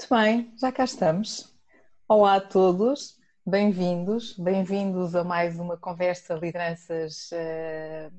Muito bem, já cá estamos. Olá a todos, bem-vindos, bem-vindos a mais uma conversa lideranças uh,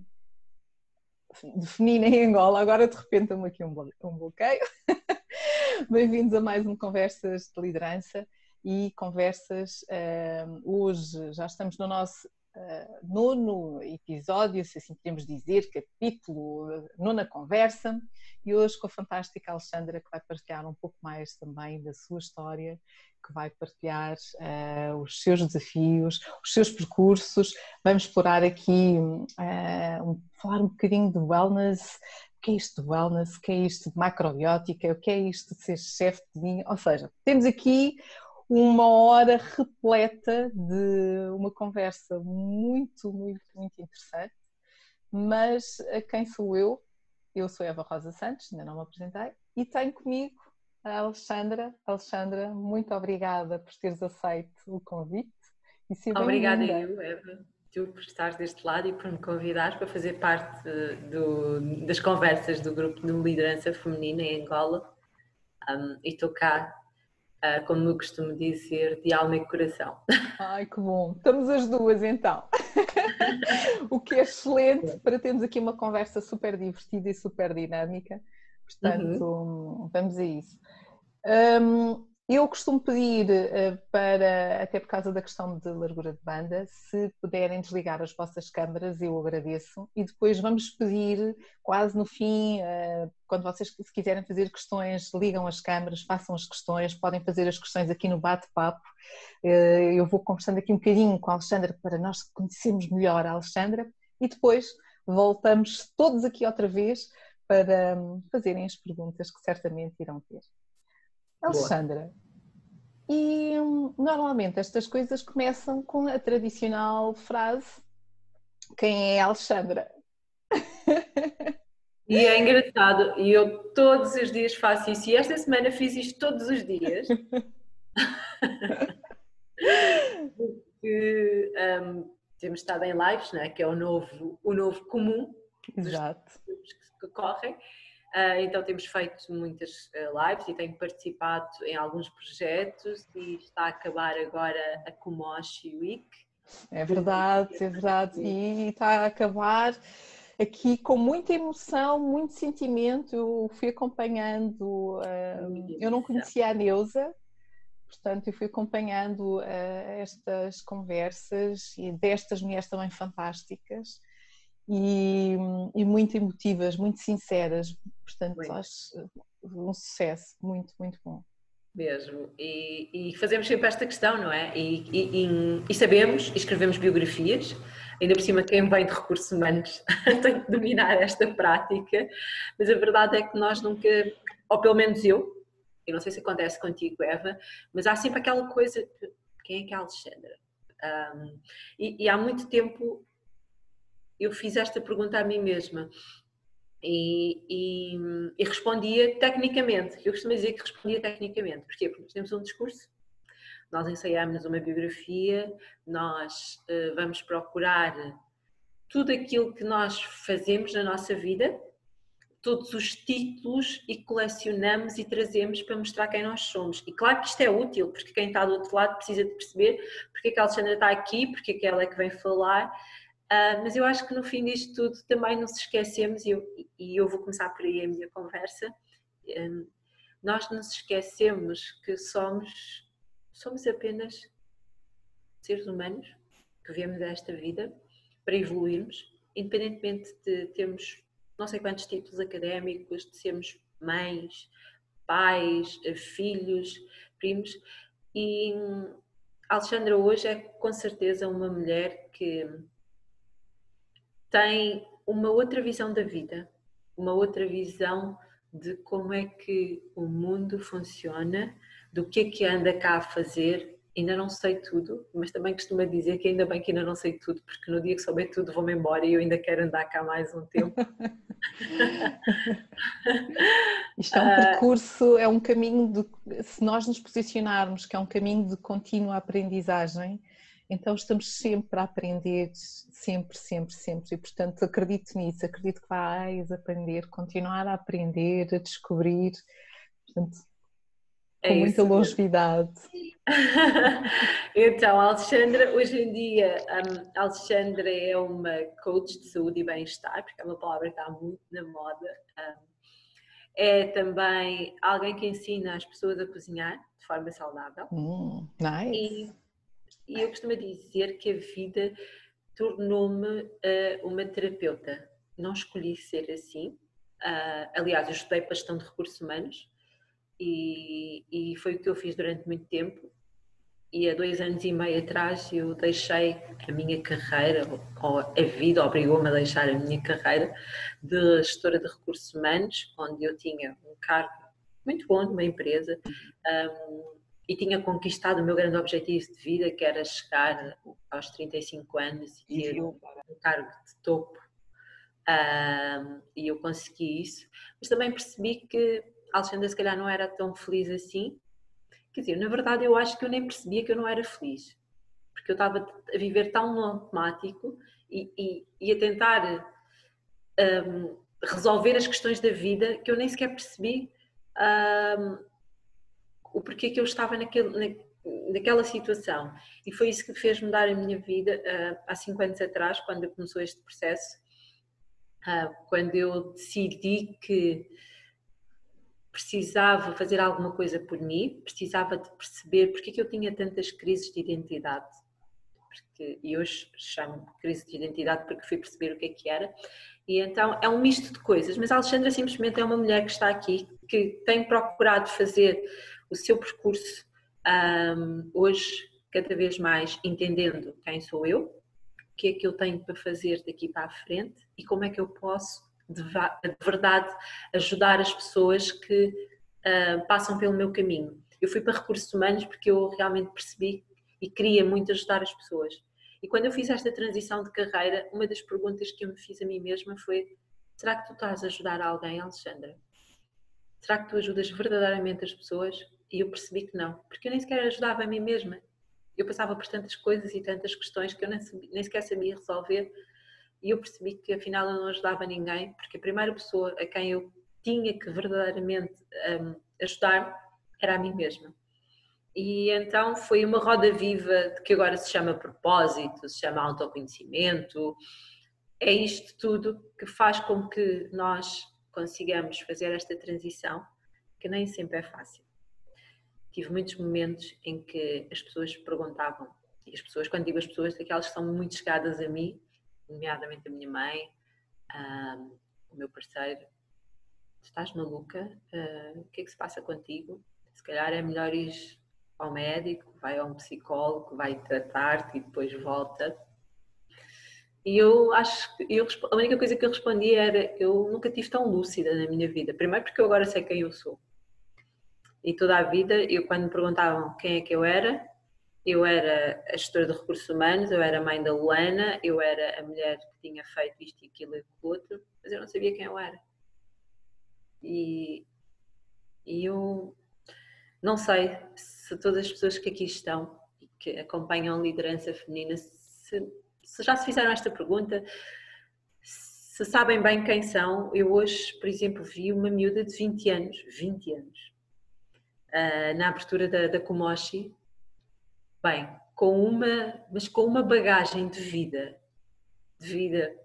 de feminina em Angola. Agora de repente estamos aqui um bloqueio. bem-vindos a mais uma conversas de liderança e conversas. Uh, hoje já estamos no nosso uh, nono episódio, se assim podemos dizer, capítulo, nona conversa, e hoje com a fantástica Alexandra, que vai partilhar um pouco mais também da sua história, que vai partilhar uh, os seus desafios, os seus percursos. Vamos explorar aqui, uh, um, falar um bocadinho de wellness, o que é isto de wellness, o que é isto de macrobiótica, o que é isto de ser chefe de vinho, ou seja, temos aqui uma hora repleta de uma conversa muito, muito, muito interessante. Mas quem sou eu? Eu sou Eva Rosa Santos, ainda não me apresentei, e tenho comigo a Alexandra. Alexandra, muito obrigada por teres aceito o convite. E obrigada eu, Eva, tu por estares deste lado e por me convidar para fazer parte do, das conversas do grupo de liderança feminina em Angola. Um, e estou cá como eu costumo dizer, de alma e coração. Ai, que bom! Estamos as duas então. o que é excelente para termos aqui uma conversa super divertida e super dinâmica. Portanto, uhum. vamos a isso. Um, eu costumo pedir eh, para, até por causa da questão de largura de banda, se puderem desligar as vossas câmaras, eu agradeço. E depois vamos pedir, quase no fim, eh, quando vocês se quiserem fazer questões, ligam as câmaras, façam as questões, podem fazer as questões aqui no bate-papo. Eh, eu vou conversando aqui um bocadinho com a Alexandra para nós conhecermos melhor a Alexandra e depois voltamos todos aqui outra vez para hum, fazerem as perguntas que certamente irão ter. Alexandra, e hum, normalmente estas coisas começam com a tradicional frase: Quem é Alexandra? E é engraçado, e eu todos os dias faço isso, e esta semana fiz isto todos os dias. Porque um, temos estado em lives, né, que é o novo, o novo comum Exato. que correm. Uh, então temos feito muitas uh, lives e tenho participado em alguns projetos e está a acabar agora a Kumoshi Week. É verdade, é verdade. E está a acabar aqui com muita emoção, muito sentimento. Eu fui acompanhando, uh, eu não conhecia a Neuza, portanto eu fui acompanhando estas conversas e destas mulheres também fantásticas e, e muito emotivas, muito sinceras. Portanto, muito. acho um sucesso muito, muito bom. Mesmo. E, e, fazemos sempre esta questão, não é? E, e, e, sabemos, e escrevemos biografias, ainda por cima quem vem de recursos humanos tem que dominar esta prática, mas a verdade é que nós nunca, ou pelo menos eu, e não sei se acontece contigo, Eva, mas há sempre aquela coisa, quem é que é a Alexandra? Um, e, há muito tempo eu fiz esta pergunta a mim mesma e, e, e respondia tecnicamente. Eu costumo dizer que respondia tecnicamente. Porquê? Porque nós temos um discurso, nós ensaiamos uma biografia, nós uh, vamos procurar tudo aquilo que nós fazemos na nossa vida, todos os títulos e colecionamos e trazemos para mostrar quem nós somos. E claro que isto é útil, porque quem está do outro lado precisa de perceber porque é que a Alexandra está aqui, porque é que ela é que vem falar Uh, mas eu acho que no fim disto tudo também não se esquecemos, e eu, e eu vou começar por aí a minha conversa, um, nós não se esquecemos que somos, somos apenas seres humanos que viemos esta vida para evoluirmos, independentemente de termos não sei quantos títulos académicos, de sermos mães, pais, filhos, primos. E hum, Alexandra hoje é com certeza uma mulher que tem uma outra visão da vida, uma outra visão de como é que o mundo funciona, do que é que anda cá a fazer. Ainda não sei tudo, mas também costumo dizer que ainda bem que ainda não sei tudo, porque no dia que souber tudo vou-me embora e eu ainda quero andar cá mais um tempo. Isto é um percurso, é um caminho de, se nós nos posicionarmos que é um caminho de contínua aprendizagem, então estamos sempre a aprender, sempre, sempre, sempre. E portanto acredito nisso, acredito que vais aprender, continuar a aprender, a descobrir. Portanto, É Com muita longevidade. então, Alexandra, hoje em dia, um, Alexandra é uma coach de saúde e bem-estar, porque é uma palavra que está muito na moda. Um, é também alguém que ensina as pessoas a cozinhar de forma saudável. Mm, nice. E, eu costumo dizer que a vida tornou-me uh, uma terapeuta. Não escolhi ser assim. Uh, aliás, eu estudei para gestão de recursos humanos e, e foi o que eu fiz durante muito tempo. E há dois anos e meio atrás eu deixei a minha carreira, ou a vida obrigou-me a deixar a minha carreira de gestora de recursos humanos, onde eu tinha um cargo muito bom numa empresa um, e tinha conquistado o meu grande objetivo de vida, que era chegar aos 35 anos e ter um cargo de topo. Um, e eu consegui isso, mas também percebi que a Alexandra se calhar não era tão feliz assim. Quer dizer, na verdade eu acho que eu nem percebia que eu não era feliz, porque eu estava a viver tão no automático e, e, e a tentar um, resolver as questões da vida que eu nem sequer percebi um, o porquê que eu estava naquele, na, naquela situação. E foi isso que fez mudar a minha vida uh, há cinco anos atrás, quando começou este processo, uh, quando eu decidi que precisava fazer alguma coisa por mim, precisava de perceber porque que eu tinha tantas crises de identidade. Porque, e hoje chamo crise de identidade porque fui perceber o que é que era. E então é um misto de coisas, mas a Alexandra simplesmente é uma mulher que está aqui, que tem procurado fazer o seu percurso um, hoje cada vez mais entendendo quem sou eu, o que é que eu tenho para fazer daqui para a frente e como é que eu posso de, de verdade ajudar as pessoas que uh, passam pelo meu caminho. Eu fui para recursos humanos porque eu realmente percebi e queria muito ajudar as pessoas. E quando eu fiz esta transição de carreira, uma das perguntas que eu me fiz a mim mesma foi: será que tu estás a ajudar alguém, Alexandra? Será que tu ajudas verdadeiramente as pessoas? E eu percebi que não, porque eu nem sequer ajudava a mim mesma. Eu passava por tantas coisas e tantas questões que eu nem, nem sequer sabia resolver e eu percebi que afinal eu não ajudava ninguém, porque a primeira pessoa a quem eu tinha que verdadeiramente um, ajudar era a mim mesma. E então foi uma roda viva que agora se chama propósito, se chama autoconhecimento. É isto tudo que faz com que nós consigamos fazer esta transição, que nem sempre é fácil. Tive muitos momentos em que as pessoas perguntavam, e as pessoas, quando digo as pessoas, aquelas que são muito chegadas a mim, nomeadamente a minha mãe, um, o meu parceiro, estás maluca? Uh, o que é que se passa contigo? Se calhar é melhor ir ao médico, vai a um psicólogo, vai tratar-te e depois volta. E eu acho que eu, a única coisa que eu respondi era: eu nunca tive tão lúcida na minha vida. Primeiro, porque eu agora sei quem eu sou. E toda a vida, eu quando me perguntavam quem é que eu era, eu era a gestora de recursos humanos, eu era a mãe da Luana, eu era a mulher que tinha feito isto e aquilo e o outro, mas eu não sabia quem eu era. E, e eu não sei se todas as pessoas que aqui estão que acompanham a liderança feminina, se, se já se fizeram esta pergunta, se sabem bem quem são. Eu hoje, por exemplo, vi uma miúda de 20 anos, 20 anos, uh, na abertura da, da Komoshi, bem, com uma, mas com uma bagagem de vida, de vida,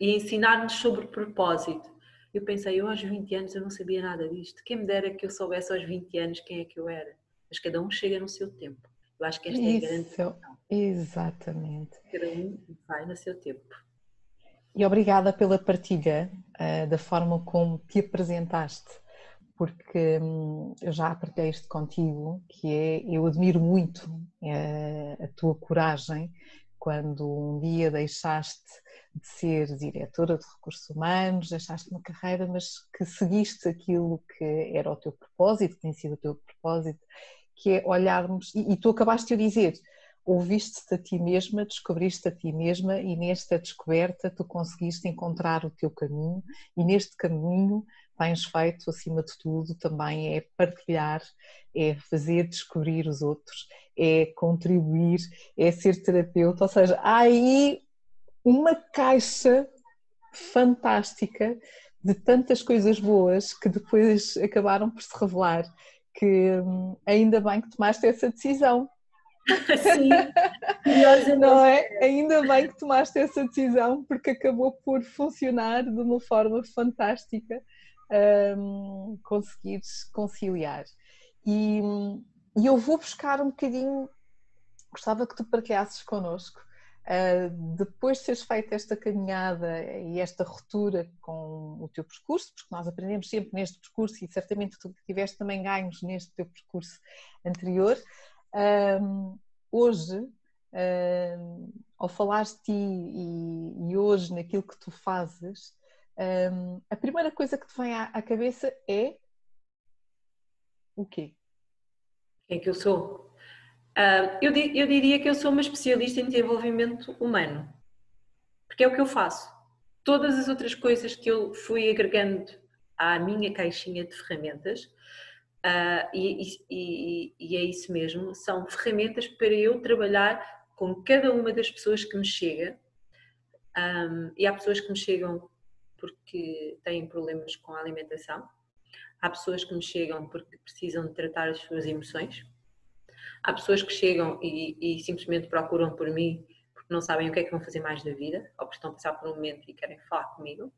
e ensinar-nos sobre propósito. Eu pensei, eu aos 20 anos eu não sabia nada disto. Quem me dera que eu soubesse aos 20 anos quem é que eu era. Mas cada um chega no seu tempo. Eu acho que esta Isso, é a grande questão. Exatamente. Cada um vai no seu tempo. E obrigada pela partilha uh, da forma como te apresentaste porque hum, eu já partilhei isto contigo, que é, eu admiro muito eh, a tua coragem quando um dia deixaste de ser diretora de recursos humanos, deixaste uma carreira, mas que seguiste aquilo que era o teu propósito, que tem sido o teu propósito, que é olharmos, e, e tu acabaste de dizer, ouviste-te a ti mesma, descobriste a ti mesma e nesta descoberta tu conseguiste encontrar o teu caminho e neste caminho tens feito, acima de tudo, também é partilhar, é fazer descobrir os outros, é contribuir, é ser terapeuta. Ou seja, há aí uma caixa fantástica de tantas coisas boas que depois acabaram por se revelar que hum, ainda bem que tomaste essa decisão. Sim, não é? Ainda bem que tomaste essa decisão porque acabou por funcionar de uma forma fantástica um, conseguires conciliar. E, e, eu vou buscar um bocadinho, gostava que tu partilhasses connosco, uh, depois de teres feito esta caminhada e esta ruptura com o teu percurso, porque nós aprendemos sempre neste percurso e certamente tu tiveste também ganhos neste teu percurso anterior, um, hoje, um, ao falar de ti e, e, hoje naquilo que tu fazes, um, a primeira coisa que te vem à, à cabeça é o quê? Quem é que eu sou? Uh, eu, eu diria que eu sou uma especialista em desenvolvimento humano, porque é o que eu faço. Todas as outras coisas que eu fui agregando à minha caixinha de ferramentas Uh, e, e, e, é isso mesmo, são ferramentas para eu trabalhar com cada uma das pessoas que me chega. Um, e há pessoas que me chegam porque têm problemas com a alimentação, há pessoas que me chegam porque precisam de tratar as suas emoções, há pessoas que chegam e, e simplesmente procuram por mim porque não sabem o que é que vão fazer mais da vida, ou porque estão a passar por um momento e querem falar comigo.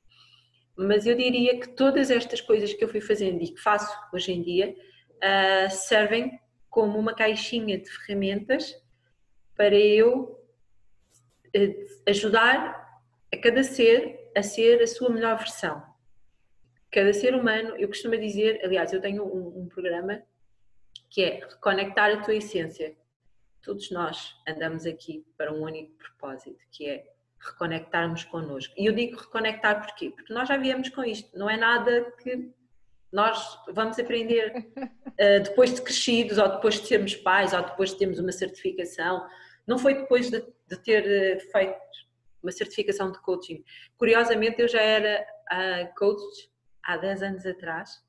Mas eu diria que todas estas coisas que eu fui fazendo e que faço hoje em dia uh, servem como uma caixinha de ferramentas para eu uh, ajudar a cada ser a ser a sua melhor versão. Cada ser humano, eu costumo dizer, aliás, eu tenho um, um programa que é reconectar a tua essência. Todos nós andamos aqui para um único propósito, que é reconectarmos connosco. E eu digo reconectar porquê? Porque nós já viemos com isto, não é nada que nós vamos aprender uh, depois de crescidos, ou depois de sermos pais, ou depois de termos uma certificação. Não foi depois de, de ter uh, feito uma certificação de coaching. Curiosamente, eu já era uh, coach há 10 anos atrás,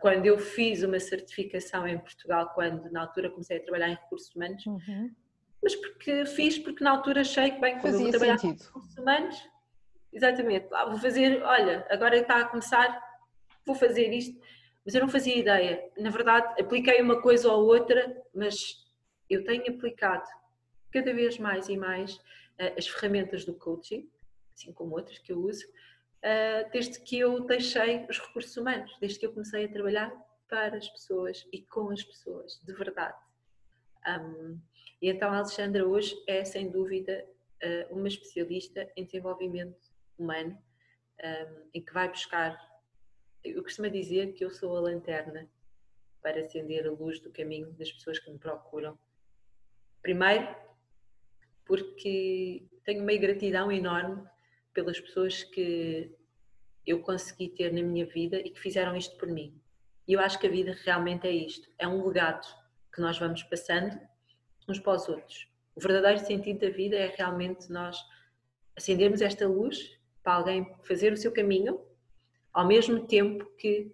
quando eu fiz uma certificação em Portugal, quando na altura comecei a trabalhar em recursos humanos. Uhum mas porque fiz, porque na altura achei que, bem, como Fazia eu vou trabalhar sentido. com recursos humanos, exatamente, ah, vou fazer, olha, agora está a começar, vou fazer isto, mas eu não fazia ideia. Na verdade, apliquei uma coisa ou outra, mas eu tenho aplicado cada vez mais e mais as ferramentas do coaching, assim como outras que eu uso, uh, desde que eu deixei os recursos humanos, desde que eu comecei a trabalhar para as pessoas e com as pessoas, de verdade. E então a Alexandra hoje é, sem dúvida, eh, uma especialista em desenvolvimento humano, em que vai buscar. Eu costumo dizer que eu sou a lanterna para acender a luz do caminho das pessoas que me procuram. Primeiro, porque tenho uma gratidão enorme pelas pessoas que eu consegui ter na minha vida e que fizeram isto por mim. E eu acho que a vida realmente é isto: é um legado que nós vamos passando uns para os outros. O verdadeiro sentido da vida é realmente nós acendermos esta luz para alguém fazer o seu caminho, ao mesmo tempo que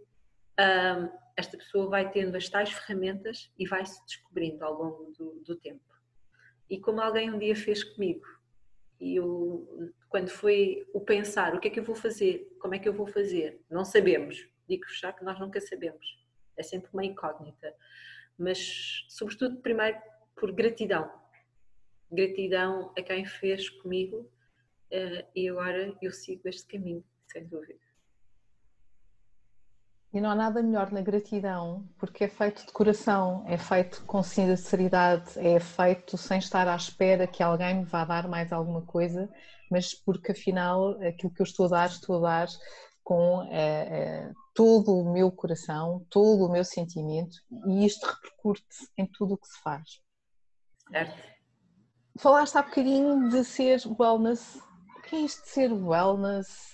hum, esta pessoa vai tendo as tais ferramentas e vai se descobrindo ao longo do, do tempo. E como alguém um dia fez comigo, e eu, quando foi o pensar, o que é que eu vou fazer, como é que eu vou fazer, não sabemos. Digo-vos já que nós nunca sabemos. É sempre uma incógnita. Mas, sobretudo, primeiro por gratidão. Gratidão a quem fez comigo uh, e agora eu sigo este caminho, sem dúvida. E não há nada melhor na gratidão, porque é feito de coração, é feito com sinceridade, é feito sem estar à espera que alguém me vá dar mais alguma coisa, mas porque afinal aquilo que eu estou a dar, estou a dar com é, é, todo o meu coração, todo o meu sentimento e isto repercute em tudo o que se faz. Certo. Falaste há bocadinho de ser wellness. O que é isto de ser wellness?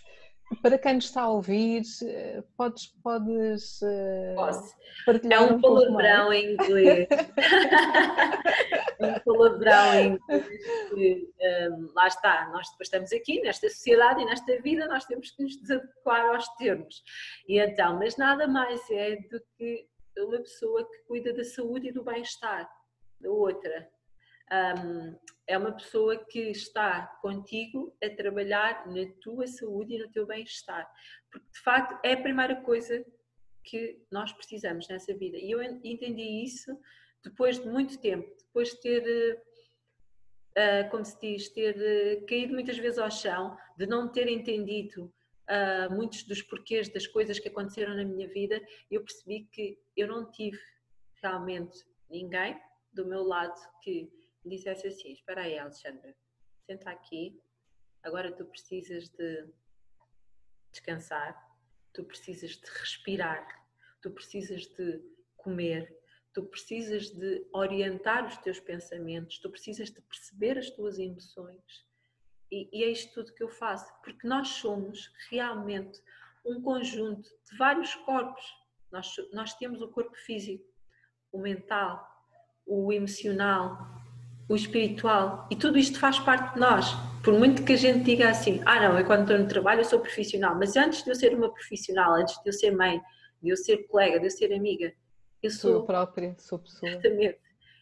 Para quem nos está a ouvir, eh, podes, podes eh, Posso. partilhar É um, um palavrão em inglês. um palavrão em inglês que, um, lá está, nós depois estamos aqui nesta sociedade e nesta vida nós temos que nos desadequar aos termos. E então, mas nada mais é do que uma pessoa que cuida da saúde e do bem-estar da outra um, é uma pessoa que está contigo a trabalhar na tua saúde e no teu bem-estar. Porque de facto é a primeira coisa que nós precisamos nessa vida. E eu entendi isso depois de muito tempo, depois de ter, uh, como se diz, ter uh, caído muitas vezes ao chão, de não ter entendido uh, muitos dos porquês das coisas que aconteceram na minha vida, eu percebi que eu não tive realmente ninguém do meu lado que me dissesse assim: Espera aí, Alexandra, senta aqui, agora tu precisas de descansar, tu precisas de respirar, tu precisas de comer, tu precisas de orientar os teus pensamentos, tu precisas de perceber as tuas emoções. E, e, é isto tudo que eu faço, porque nós somos realmente um conjunto de vários corpos. Nós, nós temos o corpo físico, o mental, o emocional, o espiritual, e tudo isto faz parte de nós. Por muito que a gente diga assim, ah não, eu quando estou no trabalho eu sou profissional, mas antes de eu ser uma profissional, antes de eu ser mãe, de eu ser colega, de eu ser amiga, eu sou. Eu própria, sou pessoa. Exatamente.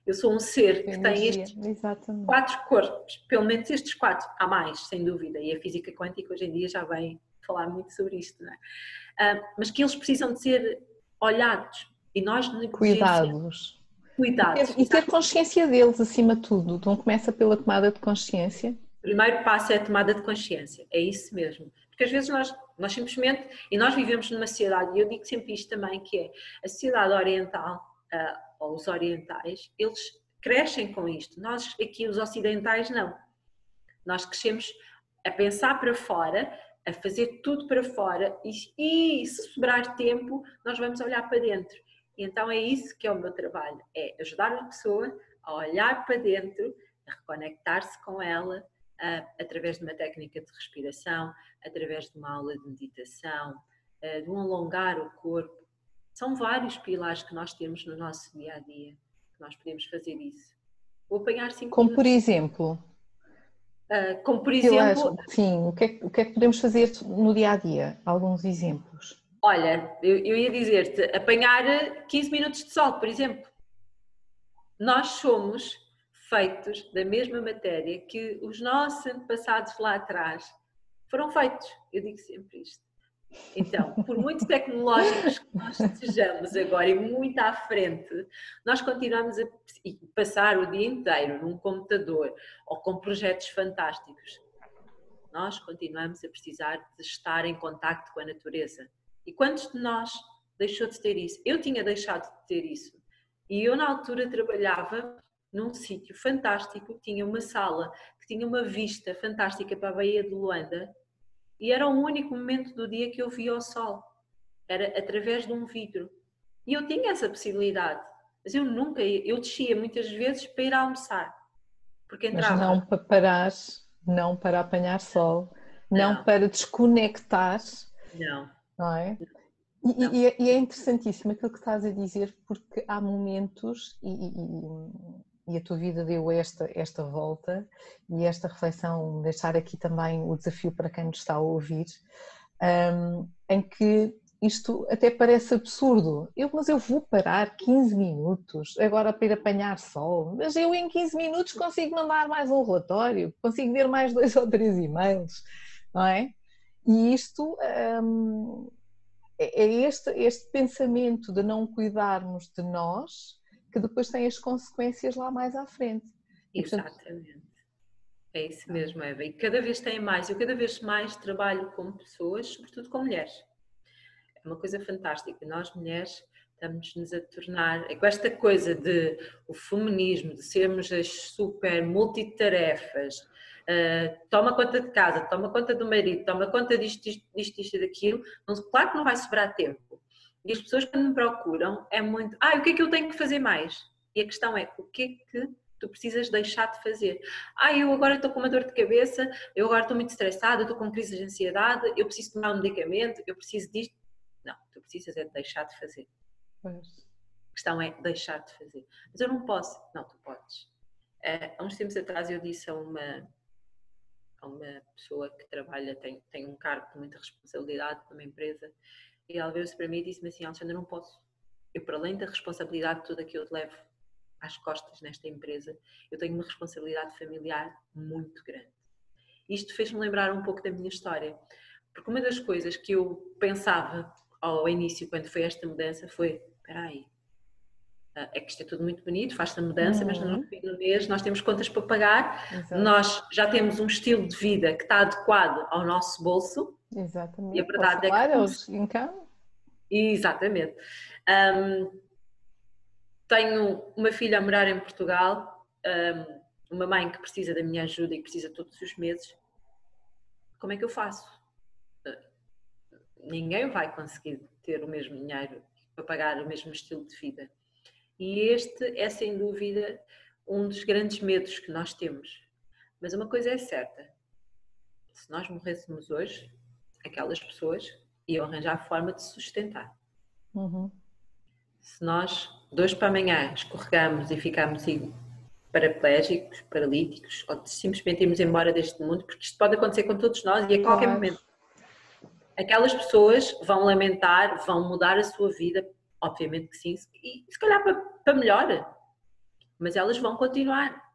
Eu sou um ser que tem estes Exatamente. quatro corpos, pelo menos estes quatro, há mais, sem dúvida, e a física quântica hoje em dia já vem falar muito sobre isto, não é? Uh, mas que eles precisam de ser olhados e nós cuidados. Cuidados. E ter, consciência deles acima de tudo. Então começa pela tomada de consciência. O primeiro passo é a tomada de consciência, é isso mesmo. Porque às vezes nós, nós simplesmente, e nós vivemos numa sociedade, e eu digo sempre isto também, que é a sociedade oriental, uh, ou os orientais, eles crescem com isto. Nós aqui, os ocidentais, não. Nós crescemos a pensar para fora, a fazer tudo para fora e, e se sobrar tempo, nós vamos olhar para dentro. E então é isso que é o meu trabalho, é ajudar a pessoa a olhar para dentro, a reconectar-se com ela, através de uma técnica de respiração, através de uma aula de meditação, de um alongar o corpo. São vários pilares que nós temos no nosso dia a dia, que nós podemos fazer isso. Vou apanhar cinco Como minutos. por exemplo? Uh, como por exemplo. Acho, sim, o que, é, o que, é, que podemos fazer no dia a dia? Alguns exemplos. Olha, eu, eu ia dizer-te, apanhar 15 minutos de sol, por exemplo. Nós somos feitos da mesma matéria que os nossos antepassados lá atrás foram feitos. Eu digo sempre isto. Então, por muito tecnológicos que nós sejamos agora e muito à frente, nós continuamos a passar o dia inteiro num computador ou com projetos fantásticos. Nós continuamos a precisar de estar em contacto com a natureza. E quantos de nós deixou de ter isso? Eu tinha deixado de ter isso. E eu, na altura, trabalhava num sítio fantástico, tinha uma sala que tinha uma vista fantástica para a Baía de Luanda e era o único momento do dia que eu via o sol. Era através de um vidro. E eu tinha essa possibilidade, mas eu nunca, eu descia muitas vezes para ir almoçar. Porque entrava... Mas não para parar, não para apanhar sol, não, não para desconectar. Não. Não é? E, e, é, e, é interessantíssimo aquilo que estás a dizer, porque há momentos, e, e a tua vida deu esta, esta volta e esta reflexão, deixar aqui também o desafio para quem nos está a ouvir, um, em que isto até parece absurdo. Eu, mas eu vou parar 15 minutos agora para ir apanhar sol, mas eu em 15 minutos consigo mandar mais um relatório, consigo ver mais dois ou três e-mails, não é? E isto um, é, é este, este pensamento de não cuidarmos de nós que depois tem as consequências lá mais à frente. Exatamente. É isso mesmo, Eva. E cada vez tem mais. Eu cada vez mais trabalho com pessoas, sobretudo com mulheres. É uma coisa fantástica. Nós, mulheres, estamos-nos a tornar. É com esta coisa de o feminismo, de sermos as super multitarefas, uh, toma conta de casa, toma conta do marido, toma conta disto, disto, disto, disto daquilo. Não, claro que não vai sobrar tempo. E as pessoas quando me procuram é muito, ah, o que é que eu tenho que fazer mais? E a questão é, o que é que tu precisas deixar de fazer? Ah, eu agora estou com uma dor de cabeça, eu agora estou muito estressada, estou com crise de ansiedade, eu preciso tomar um medicamento, eu preciso disto. Não, tu precisas é de deixar de fazer. Pois. A questão é deixar de fazer. Mas eu não posso. Não, tu podes. Eh, há uns tempos atrás eu disse a uma, a uma pessoa que trabalha, tem, tem um cargo de muita responsabilidade numa empresa, e ela veio-se para mim e disse-me assim: Alexandre, não posso. Eu, para além da responsabilidade toda que eu levo às costas nesta empresa, eu tenho uma responsabilidade familiar muito grande. Isto fez-me lembrar um pouco da minha história, porque uma das coisas que eu pensava ao início, quando foi esta mudança, foi: espera aí, é que isto é tudo muito bonito, faz-se a mudança, uhum. mas no fim do mês nós temos contas para pagar, Exato. nós já temos um estilo de vida que está adequado ao nosso bolso. Exatamente. E a verdade é que. Os income. Exatamente. Um, tenho uma filha a morar em Portugal, um, uma mãe que precisa da minha ajuda e precisa todos os meses. Como é que eu faço? Uh, ninguém vai conseguir ter o mesmo dinheiro para pagar o mesmo estilo de vida. E este é sem dúvida um dos grandes medos que nós temos. Mas uma coisa é certa: se nós morrêssemos hoje, aquelas pessoas iam arranjar forma de sustentar. Uhum. Se nós, dois para amanhã, escorregamos e ficamos paraplégicos, paralíticos, ou simplesmente irmos embora deste mundo, porque isto pode acontecer com todos nós e a qualquer claro. momento. Aquelas pessoas vão lamentar, vão mudar a sua vida Obviamente que sim, e se calhar para, para melhor, mas elas vão continuar.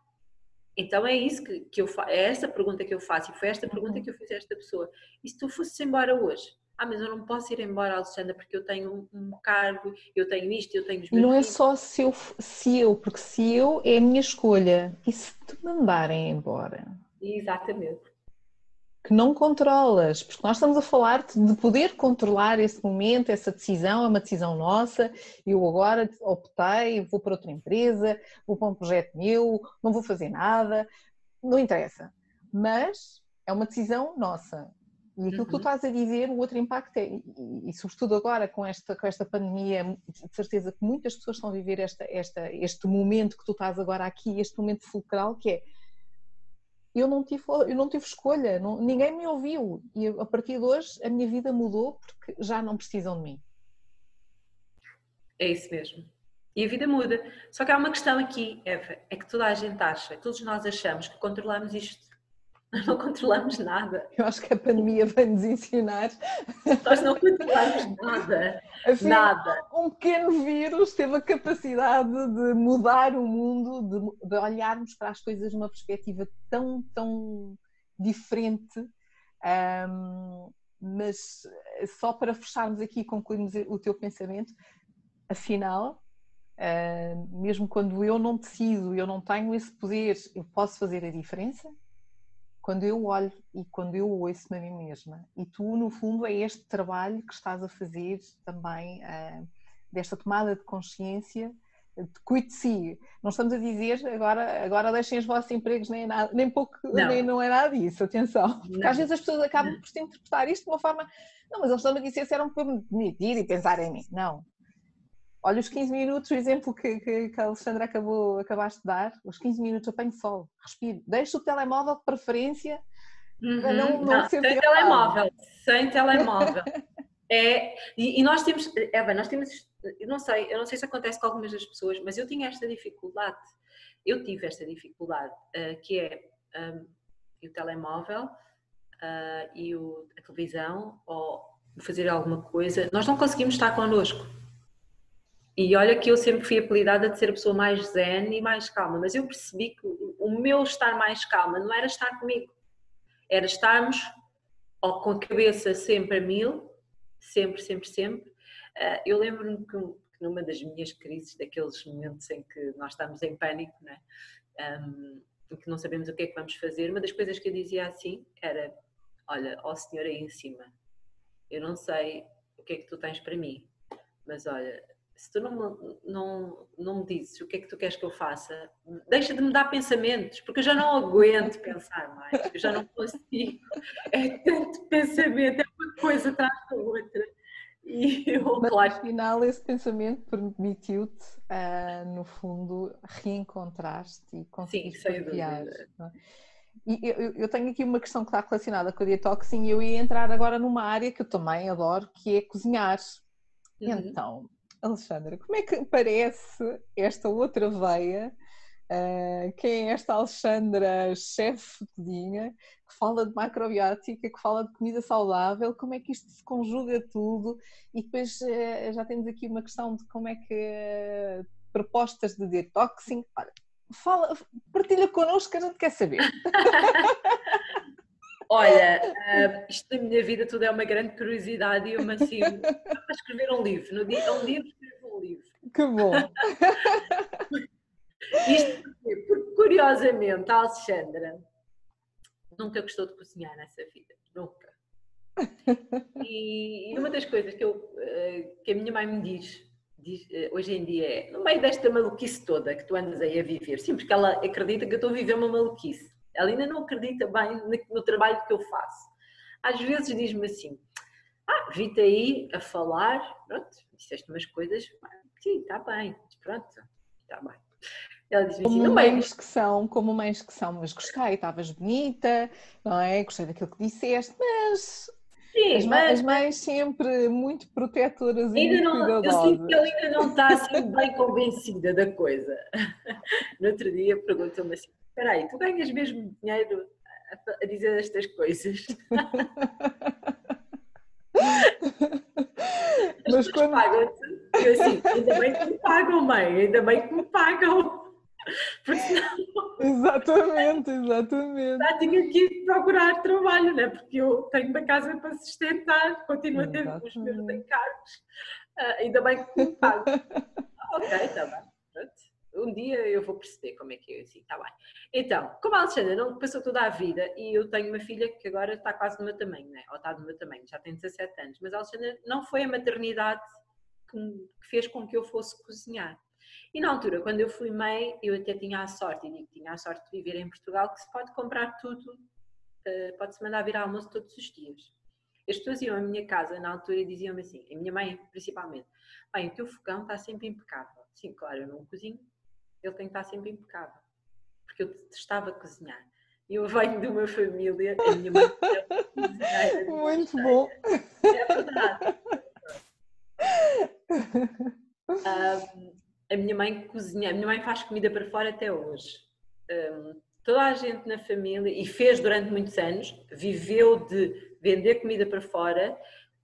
Então é isso que, que eu faço, é essa pergunta que eu faço, e foi esta pergunta que eu fiz a esta pessoa. E se tu fosses embora hoje? Ah, mas eu não posso ir embora, Alexandra, porque eu tenho um, um cargo, eu tenho isto, eu tenho os meus Não filhos. é só se eu, se eu, porque se eu é a minha escolha. E se te mandarem embora? Exatamente que não controlas, porque nós estamos a falar de poder controlar esse momento, essa decisão, é uma decisão nossa. Eu agora optei, vou para outra empresa, vou para um projeto meu, não vou fazer nada, não interessa. Mas é uma decisão nossa. E aquilo uhum. que tu uhum. estás a dizer, o outro impacto é, e, e, sobretudo agora com esta, com esta pandemia, de certeza que muitas pessoas estão a viver esta, esta, este momento que tu estás agora aqui, este momento fulcral, que é eu não tive, eu não tive escolha, não, ninguém me ouviu. E a partir de hoje a minha vida mudou porque já não precisam de mim. É isso mesmo. E a vida muda. Só que há uma questão aqui, Eva, é que toda a gente acha, todos nós achamos que controlamos isto nós não controlamos nada. Eu acho que a pandemia vai nos ensinar. Nós não controlamos nada. Assim, nada. Um pequeno vírus teve a capacidade de mudar o mundo, de, de olharmos para as coisas de uma perspectiva tão, tão diferente. Um, mas só para fecharmos aqui e concluirmos o teu pensamento, afinal, uh, mesmo quando eu não decido, eu não tenho esse poder, eu posso fazer a diferença? Quando eu olho e quando eu ouço-me a mim mesma. E tu, no fundo, é este trabalho que estás a fazer também, uh, desta tomada de consciência, de cuide de si. Não estamos a dizer agora, agora deixem os vossos empregos, nem, nada, nem pouco, não. nem não é nada disso, atenção. Porque não. às vezes as pessoas acabam por interpretar isto de uma forma, não, mas eles estão a dizer se eram para me demitir e pensar em mim. Não, Olha, os 15 minutos, o exemplo que, que, que, a Alexandra acabou, acabaste de dar, os 15 minutos apanho sol, respiro, deixo o telemóvel de preferência uhum. para não, não, não Sem telemóvel, sem telemóvel. é, e, e, nós temos, Eva, nós temos, eu não sei, eu não sei se acontece com algumas das pessoas, mas eu tinha esta dificuldade, eu tive esta dificuldade, uh, que é um, o telemóvel uh, e o, a televisão, ou fazer alguma coisa, nós não conseguimos estar connosco e olha que eu sempre fui apelidada de ser a pessoa mais zen e mais calma, mas eu percebi que o meu estar mais calma não era estar comigo, era estarmos com a cabeça sempre a mil, sempre, sempre, sempre. Ah, eu lembro-me que numa das minhas crises, daqueles momentos em que nós estamos em pânico, né? Um, que não sabemos o que é que vamos fazer, uma das coisas que eu dizia assim era: Olha, ó Senhor aí em cima, eu não sei o que é que tu tens para mim, mas olha, se tu não, não, não me dizes o que é que tu queres que eu faça, deixa de me dar pensamentos, porque eu já não aguento pensar mais, eu já não consigo. É tanto pensamento, é uma coisa atrás da outra. E eu, Mas claro. afinal, esse pensamento permitiu-te, uh, no fundo, reencontrar-te e conseguir partilhar. É? E eu, eu, tenho aqui uma questão que está relacionada com a detoxing e eu ia entrar agora numa área que eu também adoro, que é cozinhar. Uhum. Então, Alexandra, como é que parece esta outra veia? Uh, quem é esta Alexandra, chefe de cozinha, que fala de macrobiótica, que fala de comida saudável, como é que isto se conjuga tudo? E depois uh, já temos aqui uma questão de como é que uh, propostas de detoxing. Olha, fala, partilha connosco que a gente quer saber. Olha, uh, isto da minha vida tudo é uma grande curiosidade e eu me assim, para escrever um livro. No dia, um dia escrevo um livro. Que bom! isto porque, porque, curiosamente, a Alexandra nunca gostou de cozinhar nessa vida. Nunca. E, e uma das coisas que, eu, uh, que a minha mãe me diz, diz uh, hoje em dia é, no meio desta maluquice toda que tu andas aí a viver, sim, porque ela acredita que eu estou a viver uma maluquice ela ainda não acredita bem no trabalho que eu faço. Às vezes diz-me assim: Ah, vi-te aí a falar, pronto, disseste umas coisas, sim, está bem, pronto, está bem. Ela diz como assim, mães que são, como mães que são, mas gostei, estavas bonita, não é? Gostei daquilo que disseste, mas Sim, as, mas, as mães sempre muito protetoras ainda e não, cuidadosas. Eu sinto que ela ainda não está assim bem convencida da coisa. No outro dia perguntou-me assim, espera aí, tu ganhas mesmo dinheiro a, dizer estas coisas? Mas quando... pagam-te. Eu assim, ainda bem que me pagam, mãe, ainda bem que me pagam. Porque senão... Exatamente, exatamente. Já tinha que procurar trabalho, né? porque eu tenho uma casa para sustentar, continuo a ter os meus encargos. Uh, ainda bem que me pagam. ok, está bem. Pronto um dia eu vou perceber como é que é assim, está bem. Então, como a Alexandra não passou toda a vida e eu tenho uma filha que agora está quase do meu tamanho, né? ou está do meu tamanho, já tem 17 anos, mas a Alexandra não foi a maternidade que, fez com que eu fosse cozinhar. E na altura, quando eu fui mãe, eu até tinha a sorte, e digo que tinha a sorte de viver em Portugal, que se pode comprar tudo, uh, pode-se mandar vir almoço todos os dias. As pessoas iam à minha casa na altura e diziam-me assim, a minha mãe principalmente, bem, o teu fogão está sempre impecável. Sim, claro, eu não cozinho, ele tem que estar sempre impecável. Porque eu estava a cozinhar. Eu venho de uma família, a minha mãe é Muito bom. É verdade. Um, a minha mãe cozinha, a minha mãe faz comida para fora até hoje. Um, toda a gente na família, e fez durante muitos anos, viveu de vender comida para fora,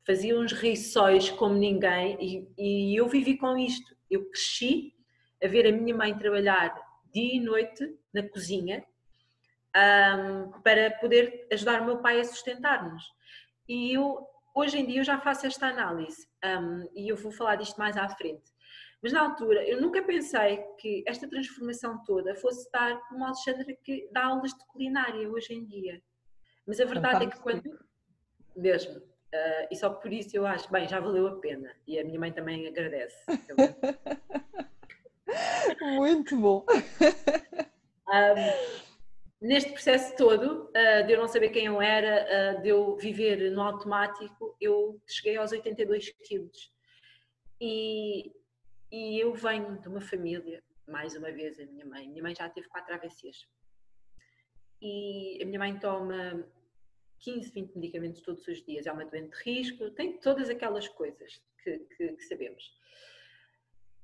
fazia uns riçóis como ninguém, e, e eu vivi com isto. Eu cresci a ver a minha mãe trabalhar dia e noite na cozinha um, para poder ajudar o meu pai a sustentar-nos. E eu, hoje em dia, eu já faço esta análise um, e eu vou falar disto mais à frente. Mas na altura, eu nunca pensei que esta transformação toda fosse estar uma Alexandra que dá aulas de culinária hoje em dia. Mas a verdade é que quando. Mesmo. Uh, e só por isso eu acho, bem, já valeu a pena. E a minha mãe também agradece. Muito bom. Um, neste processo todo, uh, de eu não saber quem eu era, uh, de eu viver no automático, eu cheguei aos 82 quilos. E, e eu venho de uma família, mais uma vez, a minha mãe. Minha mãe já teve quatro AVCs. E a minha mãe toma 15, 20 medicamentos todos os dias. É uma doente de risco, tem todas aquelas coisas que, que, que sabemos.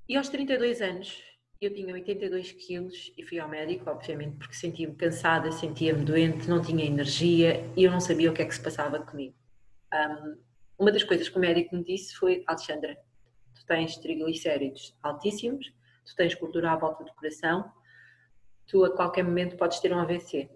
E aos 32 anos, eu tinha 82 quilos e fui ao médico, obviamente, porque sentia-me cansada, sentia-me doente, não tinha energia e eu não sabia o que é que se passava comigo. Um, uma das coisas que o médico me disse foi: Alexandra, tu tens triglicéridos altíssimos, tu tens gordura à volta do coração, tu a qualquer momento podes ter um AVC.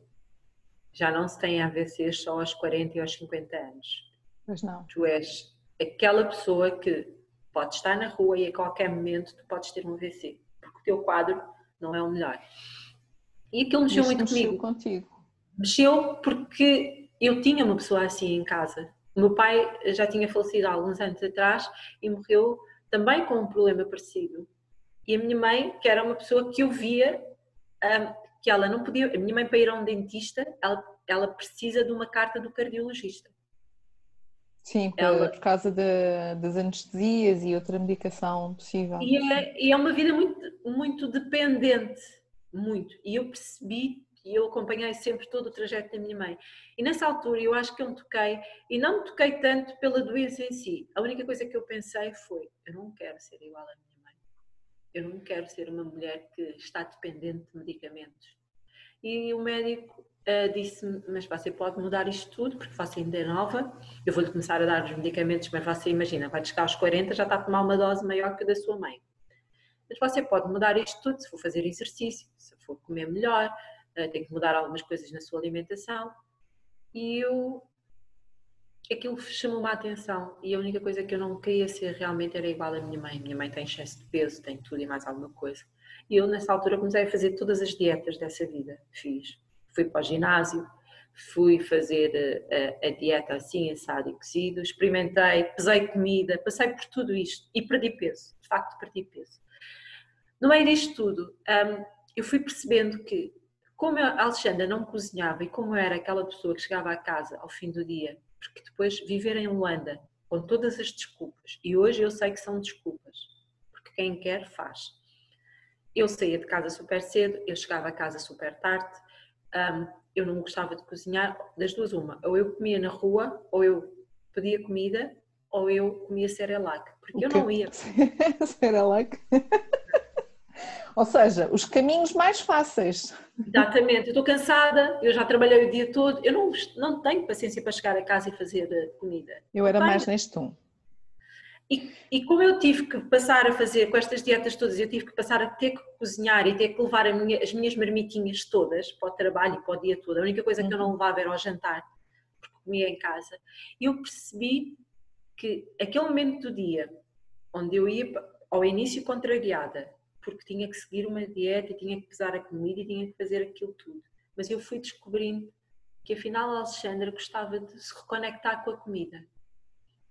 Já não se tem AVCs só aos 40 e aos 50 anos. Mas não. Tu és aquela pessoa que Pode estar na rua e a qualquer momento tu podes ter um AVC, porque o teu quadro não é o melhor. E aquilo mexeu Isto muito mexeu comigo. contigo. Mexeu porque eu tinha uma pessoa assim em casa. O meu pai já tinha falecido há alguns anos atrás e morreu também com um problema parecido. E a minha mãe, que era uma pessoa que eu via um, que ela não podia, a minha mãe para ir a um dentista, ela, ela precisa de uma carta do cardiologista. Sim, por, ela... por causa de, das anestesias e outra medicação possível. E é, e é uma vida muito, muito dependente, muito. E eu percebi e eu acompanhei sempre todo o trajeto da minha mãe. E nessa altura eu acho que eu me toquei, e não me toquei tanto pela doença em si. A única coisa que eu pensei foi: eu não quero ser igual à minha mãe. Eu não quero ser uma mulher que está dependente de medicamentos. E o médico uh, disse-me, mas você pode mudar isto tudo, porque você ainda é nova, eu vou-lhe começar a dar os medicamentos, mas você imagina, vai chegar aos 40, já está a tomar uma dose maior que a da sua mãe. Mas você pode mudar isto tudo, se for fazer exercício, se for comer melhor, uh, tem que mudar algumas coisas na sua alimentação. e eu aquilo chamou-me a atenção e a única coisa que eu não queria ser realmente era igual à minha mãe. Minha mãe tem excesso de peso, tem tudo e mais alguma coisa. E eu nessa altura comecei a fazer todas as dietas dessa vida. Fiz, fui para o ginásio, fui fazer a, eh, a, a dieta assim, assado e cozido, experimentei, pesei comida, passei por tudo isto e perdi peso, de facto perdi peso. No meio disto tudo, um, eu fui percebendo que como a Alexandra não cozinhava e como era aquela pessoa que chegava a casa ao fim do dia porque depois viver em Luanda com todas as desculpas, e hoje eu sei que são desculpas, porque quem quer faz. Eu saía de casa super cedo, eu chegava a casa super tarde, um, eu não gostava de cozinhar, das duas uma, ou eu comia na rua, ou eu pedia comida, ou eu comia Cerelac, porque eu não ia. Cerelac? Ou seja, os caminhos mais fáceis. Exatamente, eu estou cansada, eu já trabalhei o dia todo, eu não, não tenho paciência para chegar a casa e fazer eh, comida. Eu era mais neste tom. E, e, como eu tive que passar a fazer com estas dietas todas, eu tive que passar a ter que cozinhar e ter que levar minha, as minhas marmitinhas todas para o trabalho e para o dia todo. A única coisa que eu não uhum. levava era ao jantar, porque comia em casa. E eu percebi que aquele momento do dia, onde eu ia ao início contrariada, porque tinha que seguir uma dieta, tinha que pesar a comida e tinha que fazer aquilo tudo. Mas eu fui descobrindo que afinal a Alexandra gostava de se reconectar com a comida.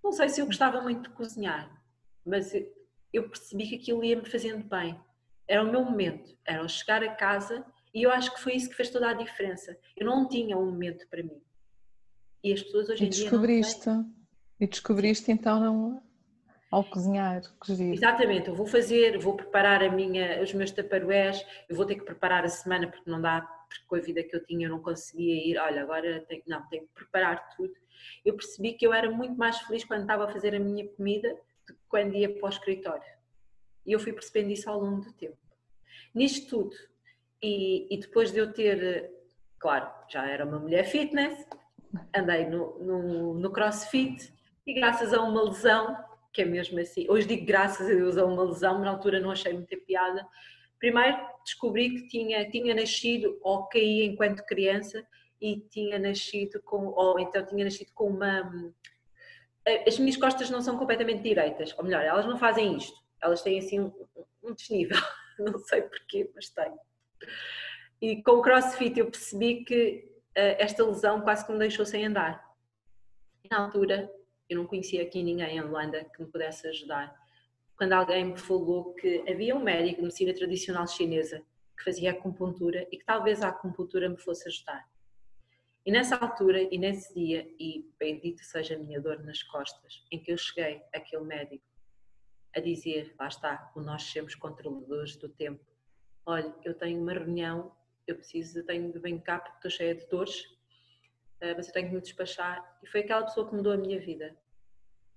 Não sei se eu gostava muito de cozinhar, mas eu percebi que aquilo ia me fazendo bem. Era o meu momento, era o chegar a casa e eu acho que foi isso que fez toda a diferença. Eu não tinha um momento para mim. E as pessoas hoje em dia. Descobriste. E descobriste então não, ao cozinhar, que giro. Exatamente, eu vou fazer, vou preparar a minha, os meus taparués, eu vou ter que preparar a semana porque não dá, porque com a vida que eu tinha eu não conseguia ir, olha, agora tenho, não, tenho que preparar tudo. Eu percebi que eu era muito mais feliz quando estava a fazer a minha comida do que quando ia para o escritório. E eu fui percebendo isso ao longo do tempo. Nisto tudo, e, e depois de eu ter, claro, já era uma mulher fitness, andei no, no, no crossfit e graças a uma lesão que é mesmo assim. Hoje digo graças a Deus a uma lesão, na altura não achei muita piada. Primeiro descobri que tinha, tinha nascido ou caí enquanto criança e tinha nascido com, ou então tinha nascido com uma. As minhas costas não são completamente direitas, ou melhor, elas não fazem isto, elas têm assim um, um desnível, não sei porquê, mas têm. E com o crossfit eu percebi que uh, esta lesão quase que me deixou sem andar. Na altura eu não conhecia aqui ninguém em Luanda que me pudesse ajudar. Quando alguém me falou que havia um médico de medicina tradicional chinesa que fazia acupuntura e que talvez a acupuntura me fosse ajudar. E nessa altura e nesse dia, e bendito seja a minha dor nas costas, em que eu cheguei àquele médico a dizer, lá está, o nós sermos controladores do tempo. Olha, eu tenho uma reunião, eu preciso, eu tenho de vir cá porque estou cheia de dores, eh, mas eu tenho que me despachar. E foi aquela pessoa que mudou a minha vida.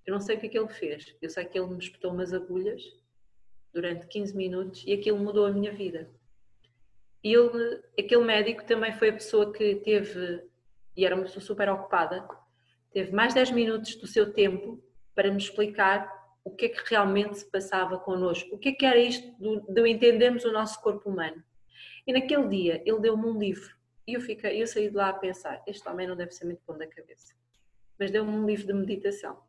Eu não sei o que é que ele fez, eu sei que ele me espetou umas agulhas durante 15 minutos e aquilo mudou a minha vida. E ele, aquele médico também foi a pessoa que teve, e era uma pessoa super ocupada, teve mais 10 minutos do seu tempo para me explicar o que é que realmente se passava connosco, o que é que era isto de, de entendermos o nosso corpo humano. E naquele dia ele deu-me um livro e eu, fiquei, eu saí de lá a pensar: este homem não deve ser muito bom da cabeça. Mas deu-me um livro de meditação.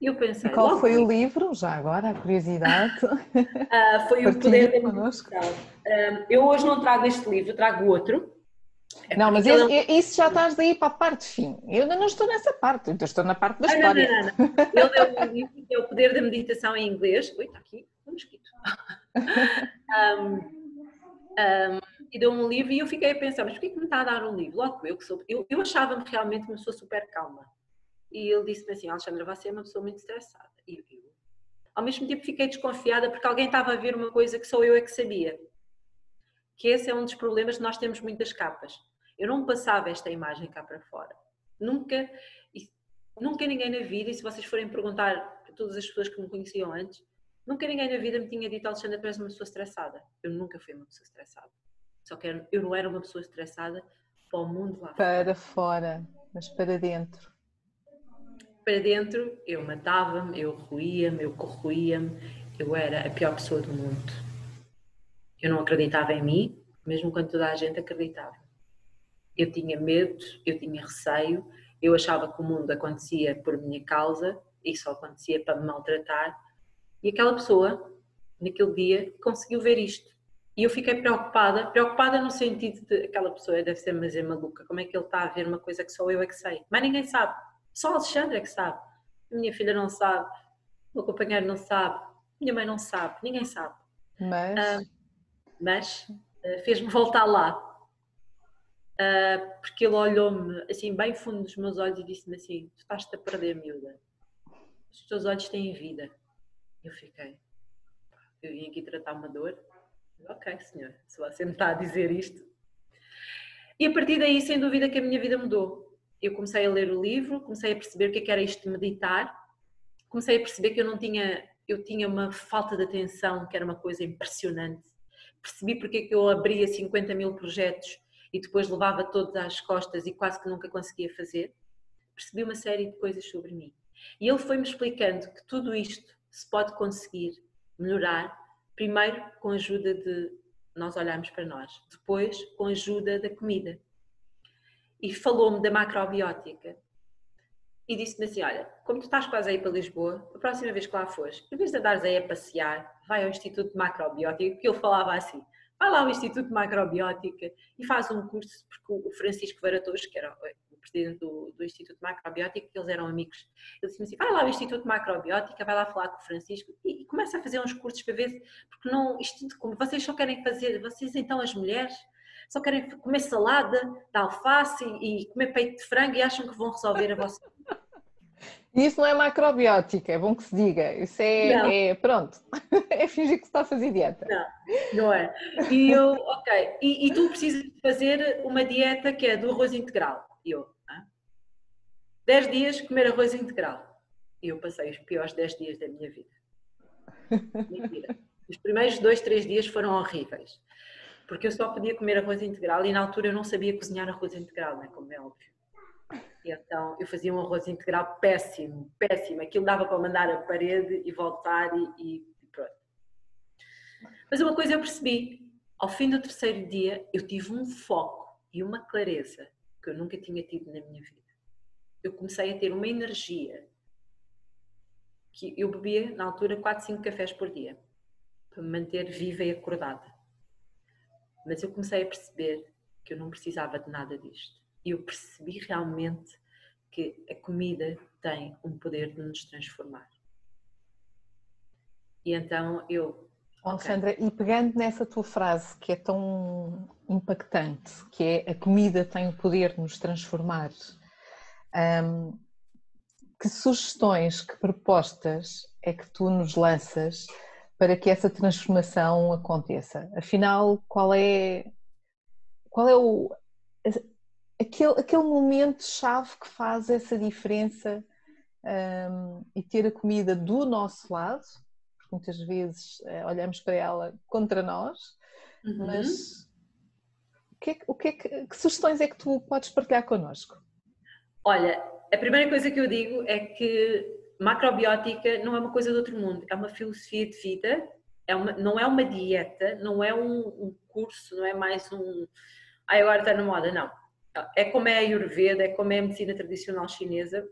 E eu pensei. E qual foi o livro? Já agora, a curiosidade. uh, foi o Poder da. Uh, eu hoje não trago este livro, trago outro. É não, mas isso, isso, já estás daí para a parte fim. Eu ainda não estou nessa parte, eu estou na parte da ah, história. Não, não, não. Ele deu um livro que é o Poder da Meditação em inglês. Ui, está aqui, um mosquito. um, um, e deu um livro e eu fiquei a pensar, mas porquê que me está a dar um livro? Logo eu que sou, eu, eu achava-me realmente uma pessoa super calma. E ele disse-me assim, Alexandra, você é uma pessoa muito estressada. E eu, ao mesmo tempo fiquei desconfiada porque alguém estava a ver uma coisa que só eu é que sabia. Que esse é um dos problemas que nós temos muitas capas. Eu não passava esta imagem cá para fora. Nunca, nunca ninguém na vida, e se vocês forem perguntar a todas as pessoas que me conheciam antes, nunca ninguém na vida me tinha dito, Alexandra, és uma pessoa estressada. Eu nunca fui uma pessoa estressada. Só que eu não era uma pessoa estressada para o mundo lá Para fora, mas para dentro. Para dentro, eu matava-me, eu ruía-me, eu corroía-me, eu era a pior pessoa do mundo. Eu não acreditava em mim, mesmo quando toda a gente acreditava. Eu tinha medo, eu tinha receio, eu achava que o mundo acontecia por minha causa e só acontecia para me maltratar. E aquela pessoa, naquele dia, conseguiu ver isto. E eu fiquei preocupada, preocupada no sentido de aquela pessoa deve ser mas é maluca, como é que ele está a ver uma coisa que só eu é que sei? Mas ninguém sabe, só o Alexandre é que sabe. Minha filha não sabe, o meu companheiro não sabe, minha mãe não sabe, ninguém sabe. Mas, ah, mas uh, fez-me voltar lá. Uh, porque ele olhou-me assim, bem fundo dos meus olhos e disse-me assim: Tu estás-te a perder, miúda. Os teus olhos têm vida. Eu fiquei. Eu vim aqui tratar uma dor. Ok, senhor, se você me está a dizer isto. E a partir daí, sem dúvida, que a minha vida mudou. Eu comecei a ler o livro, comecei a perceber o que, é que era isto de meditar, comecei a perceber que eu não tinha, eu tinha uma falta de atenção, que era uma coisa impressionante. Percebi porque é que eu abria 50 mil projetos e depois levava todos às costas e quase que nunca conseguia fazer. Percebi uma série de coisas sobre mim. E ele foi-me explicando que tudo isto se pode conseguir melhorar Primeiro, com a ajuda de nós olharmos para nós, depois, com a ajuda da comida. E falou-me da macrobiótica. E disse-me assim: Olha, como tu estás quase aí para Lisboa, a próxima vez que lá fores, em vez de andares aí a passear, vai ao Instituto de Macrobiótica, que ele falava assim: vai lá ao Instituto de Macrobiótica e faz um curso, porque o Francisco Varatoso, que era presidente do, do Instituto Macrobiótica, que eles eram amigos. Ele disse-me assim: vai lá ao Instituto Macrobiótica, vai lá falar com o Francisco e, e começa a fazer uns cursos para ver, porque não, isto, como vocês só querem fazer, vocês então as mulheres, só querem comer salada de alface e, e comer peito de frango e acham que vão resolver a vossa Isso não é macrobiótica, é bom que se diga. Isso é, é pronto, é fingir que se está a fazer dieta. Não, não é. E eu, ok, e, e tu precisas fazer uma dieta que é do arroz integral. E eu, 10 dias comer arroz integral. E eu passei os piores 10 dias da minha vida. Mentira. Os primeiros 2, 3 dias foram horríveis. Porque eu só podia comer arroz integral e na altura eu não sabia cozinhar arroz integral, né? como é óbvio. E então eu fazia um arroz integral péssimo, péssimo. Aquilo dava para mandar a parede e voltar e, e pronto. Mas uma coisa eu percebi: ao fim do terceiro dia eu tive um foco e uma clareza que eu nunca tinha tido na minha vida eu comecei a ter uma energia que eu bebia na altura 4, 5 cafés por dia para me manter viva e acordada. Mas eu comecei a perceber que eu não precisava de nada disto. E eu percebi realmente que a comida tem um poder de nos transformar. E então eu. Alexandra, okay. e pegando nessa tua frase que é tão impactante, que é a comida tem o poder de nos transformar, um, que sugestões, que propostas é que tu nos lanças para que essa transformação aconteça? Afinal, qual é qual é o aquele, aquele momento chave que faz essa diferença um, e ter a comida do nosso lado, porque muitas vezes uh, olhamos para ela contra nós, uhum. mas o que, é, o que, é que, que sugestões é que tu podes partilhar connosco? Olha, a primeira coisa que eu digo é que macrobiótica não é uma coisa do outro mundo, é uma filosofia de vida, é uma, não é uma dieta, não é um, um curso, não é mais um. Ah, agora está na moda, não. É como é a Ayurveda, é como é a medicina tradicional chinesa,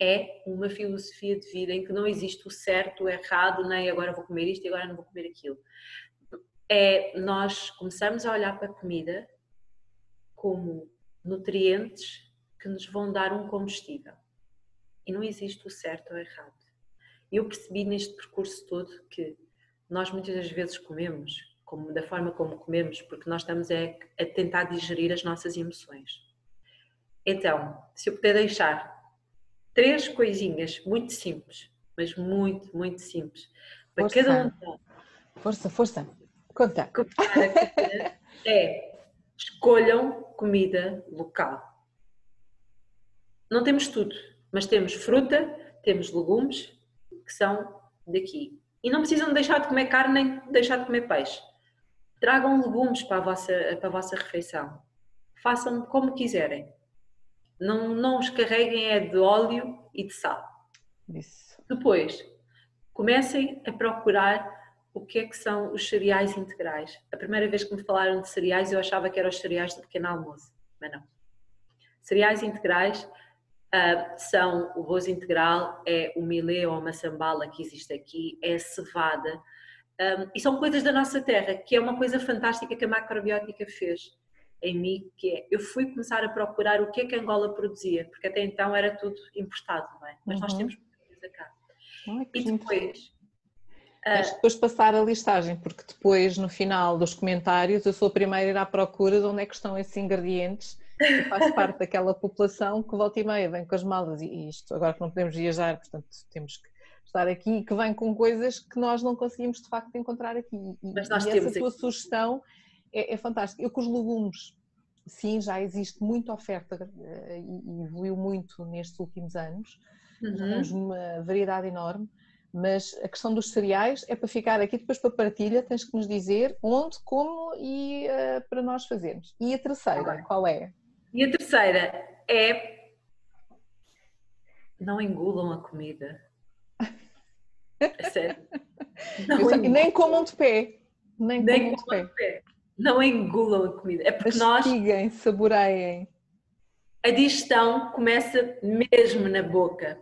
é uma filosofia de vida em que não existe o certo, o errado, nem agora vou comer isto e agora não vou comer aquilo. É nós começamos a olhar para a comida como nutrientes que nos vão dar um combustível. E não existe o certo ou errado. Eu percebi neste percurso todo que nós muitas das vezes comemos como, da forma como comemos, porque nós estamos a, a tentar digerir as nossas emoções. Então, se eu puder deixar três coisinhas muito simples, mas muito, muito simples, para força. cada um Força, força. Conta. É escolham comida local não temos tudo, mas temos fruta, temos legumes que são daqui. E não precisam deixar de comer carne nem deixar de comer peixe. Tragam legumes para a vossa, para a vossa refeição. Façam como quiserem. Não, não os carreguem é de óleo e de sal. Isso. Depois, comecem a procurar o que é que são os cereais integrais. A primeira vez que me falaram de cereais eu achava que eram os cereais do pequeno almoço. mas não. Cereais integrais uh, são o arroz integral, é o milê ou a maçambala que existe aqui, é a cevada, um, e são coisas da nossa terra, que é uma coisa fantástica que a macrobiótica fez em mim, que é, eu fui começar a procurar o que é que Angola produzia, porque até então era tudo importado, não é? Mas uhum. nós temos muita coisa cá. Ai, e depois... Tens depois passar a listagem, porque depois, no final dos comentários, eu sou a primeira a ir à procura de onde é que estão esses ingredientes faz parte daquela população que volta e meia vem com as malas e isto, agora que não podemos viajar, portanto temos que estar aqui e que vem com coisas que nós não conseguimos de facto encontrar aqui. E, Mas nós e essa tua aqui. sugestão é, é fantástica. Eu com os legumes, sim, já existe muita oferta eh, e evoluiu muito nestes últimos anos. Uhum. Temos uma variedade enorme. Mas a questão dos cereais é para ficar aqui depois para partilha, tens que nos dizer onde, como e uh, para nós fazermos. E a terceira, qual é? E a terceira é não engulam a comida. É sério. Nem comam de pé. Nem, nem comam de pé. Não engulam a comida. É porque nós. saboreiem. A digestão começa mesmo na boca.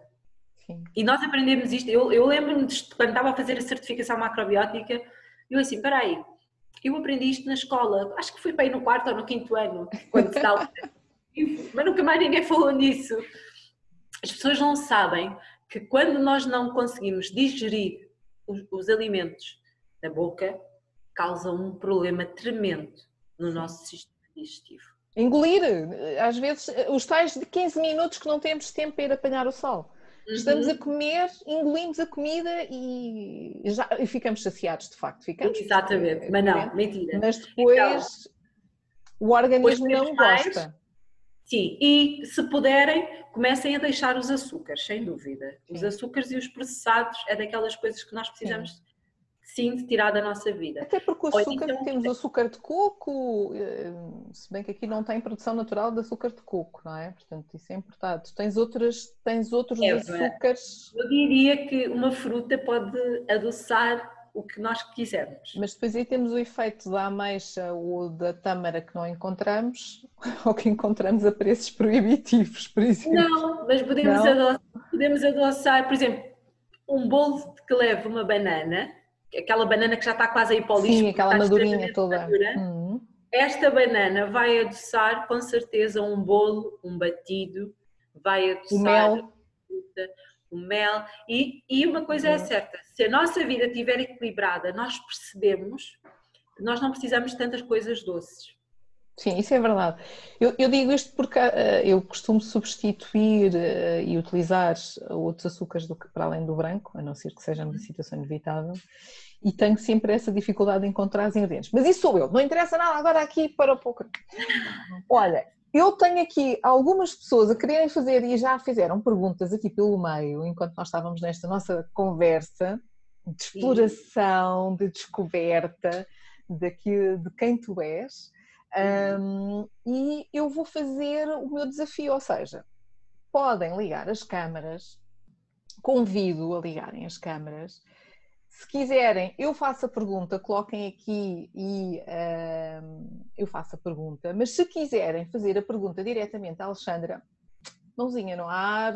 Sim. E nós aprendemos isto. Eu, eu lembro-me de quando estava a fazer a certificação macrobiótica, eu assim, peraí, eu aprendi isto na escola, acho que fui para ir no quarto ou no quinto ano, quando se dá mas nunca mais ninguém falou nisso. As pessoas não sabem que quando nós não conseguimos digerir os, os alimentos na boca, causa um problema tremendo no nosso sistema digestivo. Engolir, às vezes, os tais de 15 minutos que não temos tempo para ir apanhar o sol. Uhum. Estamos a comer, engolimos a comida e, já, e ficamos saciados, de facto. Ficamos, Exatamente, mas não, mentira. Mas depois então, o organismo não gosta. Sim, e se puderem, comecem a deixar os açúcares, sem dúvida. Sim. Os açúcares e os processados é daquelas coisas que nós precisamos sim, sim de tirar da nossa vida. Até porque o açúcar, então, temos açúcar de coco, eh, se bem que aqui não tem produção natural de açúcar de coco, não é? Portanto, isso é importante. Tens, outras, tens outros é, açúcares. Eu diria que uma fruta pode adoçar o que nós quisermos. Mas depois aí temos o efeito da ameixa ou da tâmara que não encontramos ou que encontramos a preços proibitivos, por exemplo. Não, mas podemos, não? Adoçar, podemos adoçar, por exemplo, um bolo que leva uma banana, aquela banana que já está quase aí para o lixo. Sim, aquela madurinha toda. Madura, uhum. Esta banana vai adoçar com certeza um bolo, um batido, vai adoçar... O mel o mel. E, e uma coisa é uhum. certa: se a nossa vida estiver equilibrada, nós percebemos que nós não precisamos de tantas coisas doces. Sim, isso é verdade. Eu, eu digo isto porque uh, eu costumo substituir uh, e utilizar outros açúcares do que para além do branco, a não ser que seja uma uhum. situação inevitável, e tenho sempre essa dificuldade de encontrar os ingredientes. Mas isso sou eu, não interessa nada agora aqui para o pouco. Olha, eu tenho aqui algumas pessoas a quererem fazer e já fizeram perguntas aqui pelo meio, enquanto nós estávamos nesta nossa conversa de exploração, de descoberta daqui, de quem tu és. Um, e eu vou fazer o meu desafio, ou seja, podem ligar as câmaras, convido a ligarem as câmaras se quiserem, eu faço a pergunta, coloquem aqui e uh, eu faço a pergunta. Mas se quiserem fazer a pergunta diretamente à Alexandra, mãozinha no ar,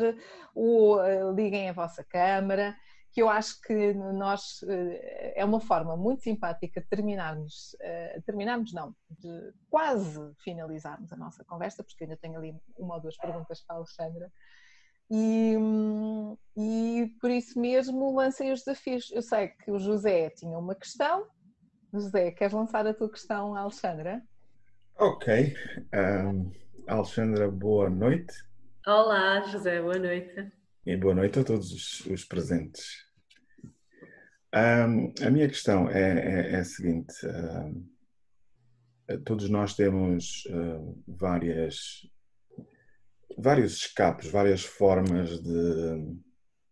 ou uh, liguem a vossa câmara, que eu acho que nós uh, é uma forma muito simpática de terminarmos, uh, terminarmos não, de quase finalizarmos a nossa conversa, porque ainda tenho ali uma ou duas perguntas para a Alexandra. E, e por isso mesmo lancei os desafios. Eu sei que o José tinha uma questão. José, queres lançar a tua questão à Alexandra? Ok. Um, Alexandra, boa noite. Olá, José, boa noite. E boa noite a todos os, os presentes. Um, a minha questão é, é, é a seguinte: um, todos nós temos uh, várias vários escapes, várias formas de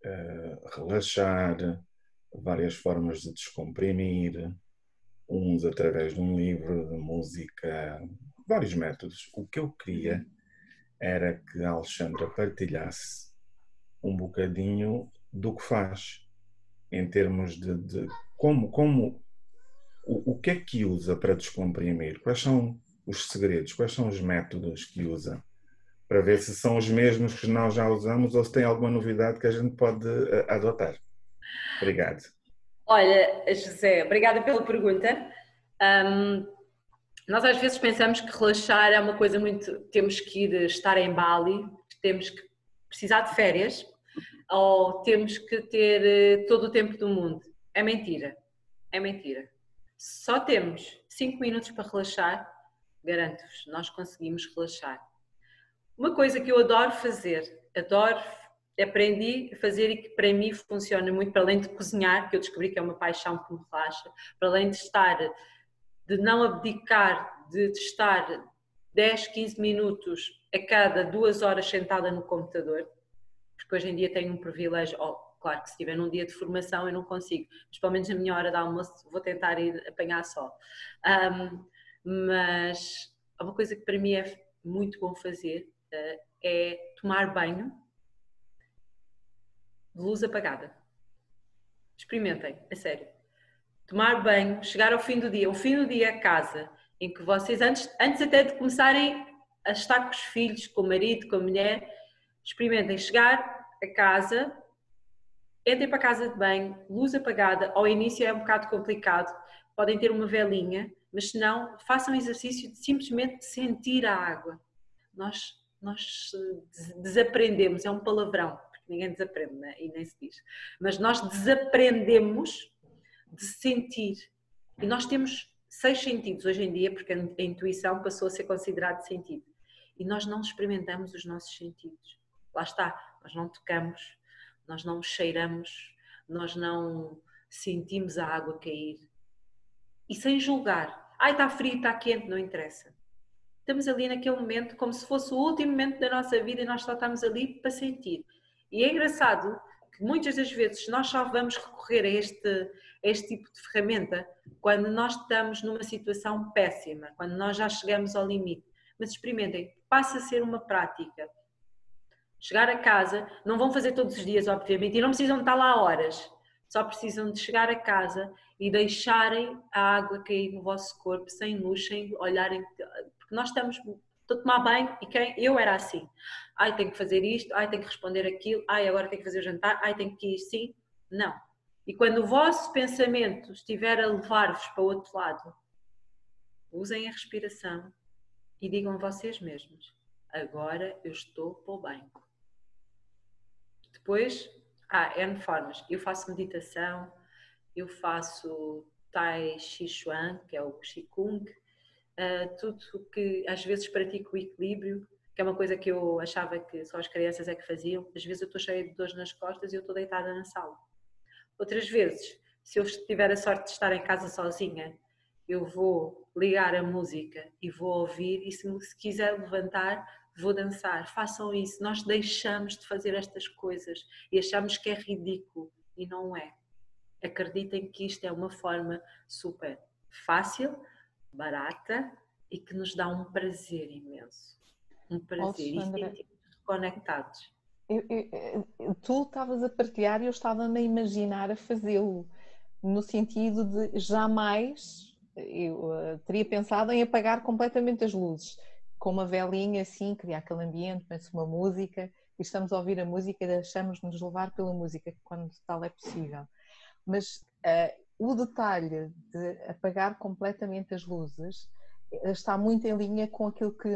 uh, relaxar, várias formas de descomprimir, uns através de um livro, de música, vários métodos. O que eu queria era que a Alexandra partilhasse um bocadinho do que faz em termos de, de como, como o, o que é que usa para descomprimir, quais são os segredos? Quais são os métodos que usa? Para ver se são os mesmos que nós já usamos ou se tem alguma novidade que a gente pode eh, adotar. Obrigado. Olha, José, obrigada pela pergunta. Um, nós às vezes pensamos que relaxar é uma coisa muito. Temos que ir estar em Bali, temos que precisar de férias ou temos que ter eh, todo o tempo do mundo. É mentira. É mentira. Só temos 5 minutos para relaxar, garanto-vos, nós conseguimos relaxar. Uma coisa que eu adoro fazer, adoro, aprendi a fazer e que para mim funciona muito, para além de cozinhar, que eu descobri que é uma paixão que me relaxa, para além de estar de não abdicar de estar 10, 15 minutos a cada duas horas sentada no computador, porque hoje em dia tenho um privilégio, oh, claro que se estiver num dia de formação eu não consigo, mas pelo menos na minha hora de almoço vou tentar ir apanhar só. Um, mas uma coisa que para mim é muito bom fazer é tomar banho de luz apagada. Experimentem, a sério tomar banho, chegar ao fim do dia, o fim do dia a casa, em que vocês, antes, antes até de começarem a estar com os filhos, com o marido, com a mulher, experimentem chegar a casa, entrem para a casa de banho, luz apagada, ao início é um bocado complicado, podem ter uma velinha, mas se não, façam exercício de simplesmente sentir a água. Nós, nós desaprendemos, é um palavrão, porque ninguém desaprende né? e nem se diz, mas nós desaprendemos de sentir. E nós temos seis sentidos hoje em dia, porque a intuição passou a ser considerado sentido. E nós não experimentamos os nossos sentidos. Lá está, nós não tocamos, nós não cheiramos, nós não sentimos a água cair. E sem julgar. Ai, está frio, está quente, não interessa. Estamos ali naquele momento como se fosse o último momento da nossa vida e nós só estamos ali para sentir. E é engraçado que muitas das vezes nós só vamos recorrer a este, este tipo de ferramenta quando nós estamos numa situação péssima, quando nós já chegamos ao limite. Mas experimentem, passa a ser uma prática. Chegar a casa, não vão fazer todos os dias, obviamente, e não precisam estar lá horas, só precisam de chegar a casa e deixarem a água cair no vosso corpo, sem luz, sem olharem, nós estamos a tomar banho e quem eu era assim. Ai, tenho que fazer isto, ai, tenho que responder aquilo, ai, agora tenho que fazer o jantar, ai, tenho que ir sim. Não. E quando o vosso pensamento estiver a levar-vos para o outro lado, usem a respiração e digam vocês mesmos: agora eu estou para o banco. Depois, há N formas. Eu faço meditação, eu faço Tai Chi Chuan, que é o Qigong, uh, tudo que às vezes pratico o equilíbrio, que é uma coisa que eu achava que só as crianças é que faziam. Às vezes eu estou cheia de dores nas costas e eu estou deitada na sala. Outras vezes, se eu tiver a sorte de estar em casa sozinha, eu vou ligar a música e vou ouvir e se, se quiser levantar, vou dançar. Façam isso. Nós deixamos de fazer estas coisas e achamos que é ridículo e não é. Acreditem que isto é uma forma super fácil, barata e que nos dá um prazer imenso. Um prazer e sentimos conectados eu, eu, tu estavas a partilhar e eu estava-me a imaginar a fazê-lo, no sentido de jamais eu uh, teria pensado em apagar completamente as luzes, com uma velinha assim, criar aquele ambiente, penso uma música, e estamos a ouvir a música e deixamos-nos levar pela música, quando tal é possível. Mas uh, o detalhe de apagar completamente as luzes eh, está muito em linha com aquilo que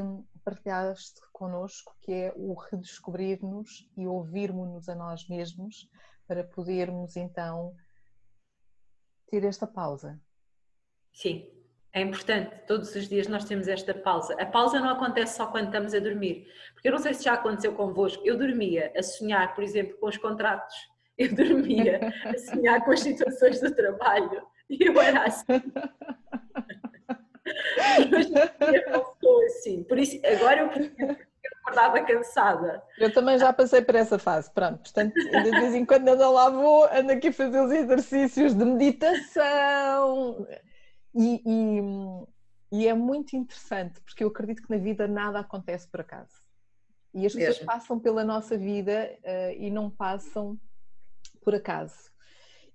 partilhaste connosco, que é o redescobrir-nos e ouvirmos-nos a nós mesmos para podermos então ter esta pausa. Sim, é importante. Todos os dias nós temos esta pausa. A pausa não acontece só quando estamos a dormir. Porque eu não sei se já aconteceu convosco. Eu dormia a sonhar, por exemplo, com os contratos. Eu dormia a sonhar com as situações do trabalho. E eu era assim. Mas eu assim. Por isso, agora eu acordava cansada. Eu também já passei por essa fase, pronto. Portanto, de vez em quando ando lá vou, ando aqui a fazer os exercícios de meditação. E, e, e, é muito interessante, porque eu acredito que na vida nada acontece por acaso. E as pessoas Mesmo. passam pela nossa vida uh, e não passam por acaso.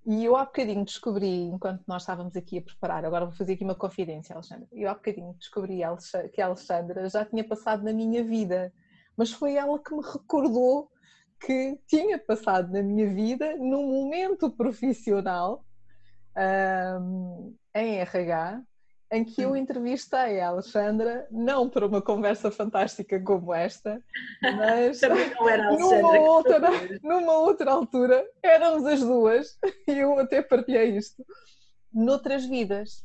E eu há bocadinho descobri, enquanto nós estávamos aqui a preparar, agora vou fazer aqui uma confidência, Alexandra. Eu há bocadinho descobri que a Alexandra já tinha passado na minha vida, mas foi ela que me recordou que tinha passado na minha vida num momento profissional um, em RH em que eu entrevistei a Alexandra, não para uma conversa fantástica como esta, mas numa, outra, numa outra altura, éramos as duas, e eu até partilhei isto, noutras vidas.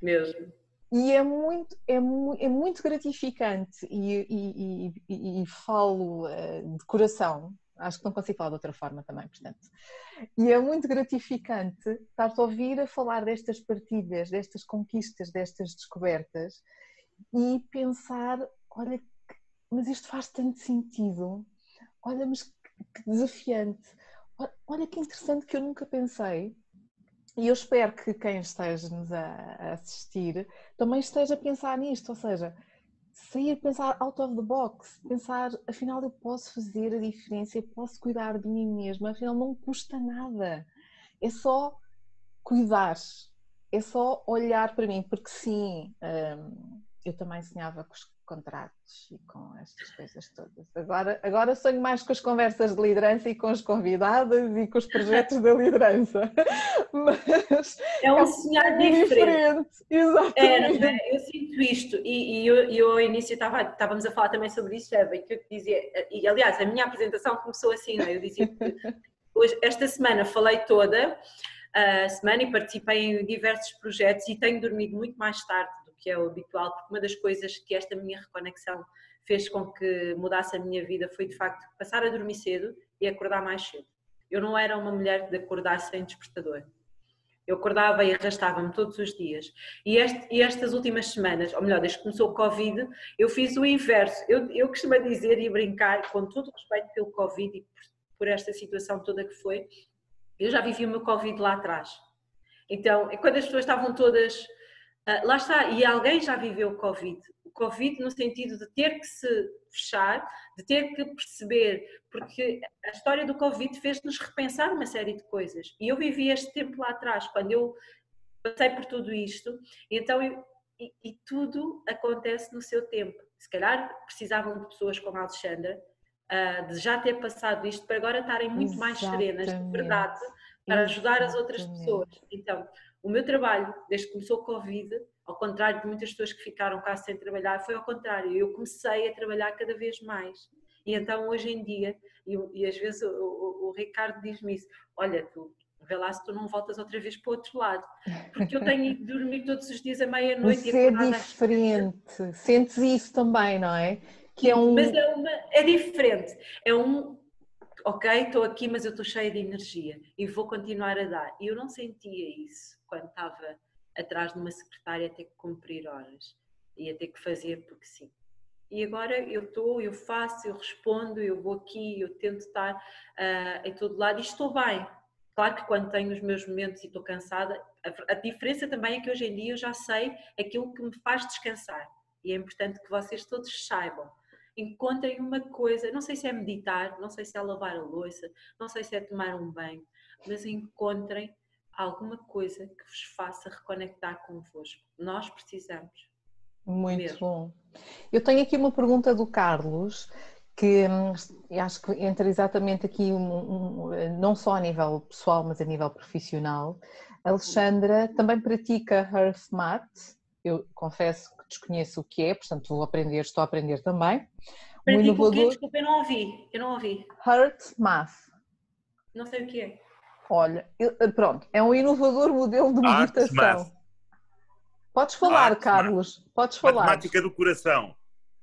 Mesmo. E é muito, é, é muito gratificante, e, e, e, e falo uh, de coração, acho que não consigo falar de outra forma também, portanto. E é muito gratificante estar-te a ouvir a falar destas partilhas, destas conquistas, destas descobertas e pensar, olha, mas isto faz tanto sentido, olha, mas que desafiante, olha que interessante que eu nunca pensei. E eu espero que quem esteja-nos a assistir também esteja a pensar nisto, ou seja, sair, pensar out of the box, pensar, afinal eu posso fazer a diferença, eu posso cuidar de mim mesma, afinal não custa nada. É só cuidar, é só olhar para mim, porque sim, hum, eu também sonhava contratos e com estas coisas todas. Agora, agora sonho mais com as conversas de liderança e com as convidadas e com os projetos da liderança. Mas é um é sonhar diferente. diferente. Exatamente. É, eu sinto isto e, e eu, eu, ao início estava, estávamos a falar também sobre isso, Eva, que eu dizia, e aliás, a minha apresentação começou assim, não é? Eu dizia que hoje, esta semana falei toda a semana e participei em diversos projetos e tenho dormido muito mais tarde que é o habitual, porque uma das coisas que esta minha reconexão fez com que mudasse a minha vida foi de facto passar a dormir cedo e acordar mais cedo. Eu não era uma mulher de acordar sem despertador. Eu acordava e arrastava-me todos os dias. E, este, e, estas últimas semanas, ou melhor, desde que começou o Covid, eu fiz o inverso. Eu, eu costumo dizer e brincar, com todo o respeito pelo Covid e por, por esta situação toda que foi, eu já vivi o meu Covid lá atrás. Então, quando as pessoas estavam todas ah, lá está, e alguém já viveu o Covid. O Covid no sentido de ter que se fechar, de ter que perceber, porque a história do Covid fez-nos repensar uma série de coisas. E eu vivi este tempo lá atrás, quando eu passei por tudo isto, então eu, e, e, tudo acontece no seu tempo. Se calhar precisavam de pessoas como a Alexandra, uh, de já ter passado isto, para agora estarem muito Exatamente. mais serenas, de verdade, para ajudar as outras pessoas. Então, o meu trabalho, desde que começou o Covid, ao contrário de muitas pessoas que ficaram cá sem trabalhar, foi ao contrário. Eu comecei a trabalhar cada vez mais. E então, hoje em dia, e, e às vezes o, o, o Ricardo diz-me isso: olha, tu vê lá se tu não voltas outra vez para o outro lado. Porque eu tenho de dormir todos os dias à meia-noite. Isso é diferente. Sentes isso também, não é? Que é um... Mas é, uma, é diferente. É um, ok, estou aqui, mas eu estou cheia de energia e vou continuar a dar. E eu não sentia isso quando estava atrás de uma secretária a ter que cumprir horas e a ter que fazer porque sim. E agora eu estou, eu faço, eu respondo, eu vou aqui, eu tento estar uh, em todo lado e estou bem. Claro que quando tenho os meus momentos e estou cansada, a, a diferença também é que hoje em dia eu já sei aquilo que me faz descansar. E é importante que vocês todos saibam encontrem uma coisa, não sei se é meditar, não sei se é lavar a louça, não sei se é tomar um banho, mas encontrem alguma coisa que vos faça reconectar convosco. Nós precisamos. Muito mesmo. bom. Eu tenho aqui uma pergunta do Carlos que hum, acho que entra exatamente aqui um, um, não só a nível pessoal, mas a nível profissional. A Alexandra também pratica Earth Mat. Eu confesso desconheço o que é, portanto vou aprender, estou a aprender também. Pratica um inovador... o quê? Desculpa, eu não ouvi. Eu não ouvi. Heart Math. Não sei o que é. Olha, eh, pronto, é um inovador modelo de meditação. Podes falar, Carlos, podes falar. Matemática do coração.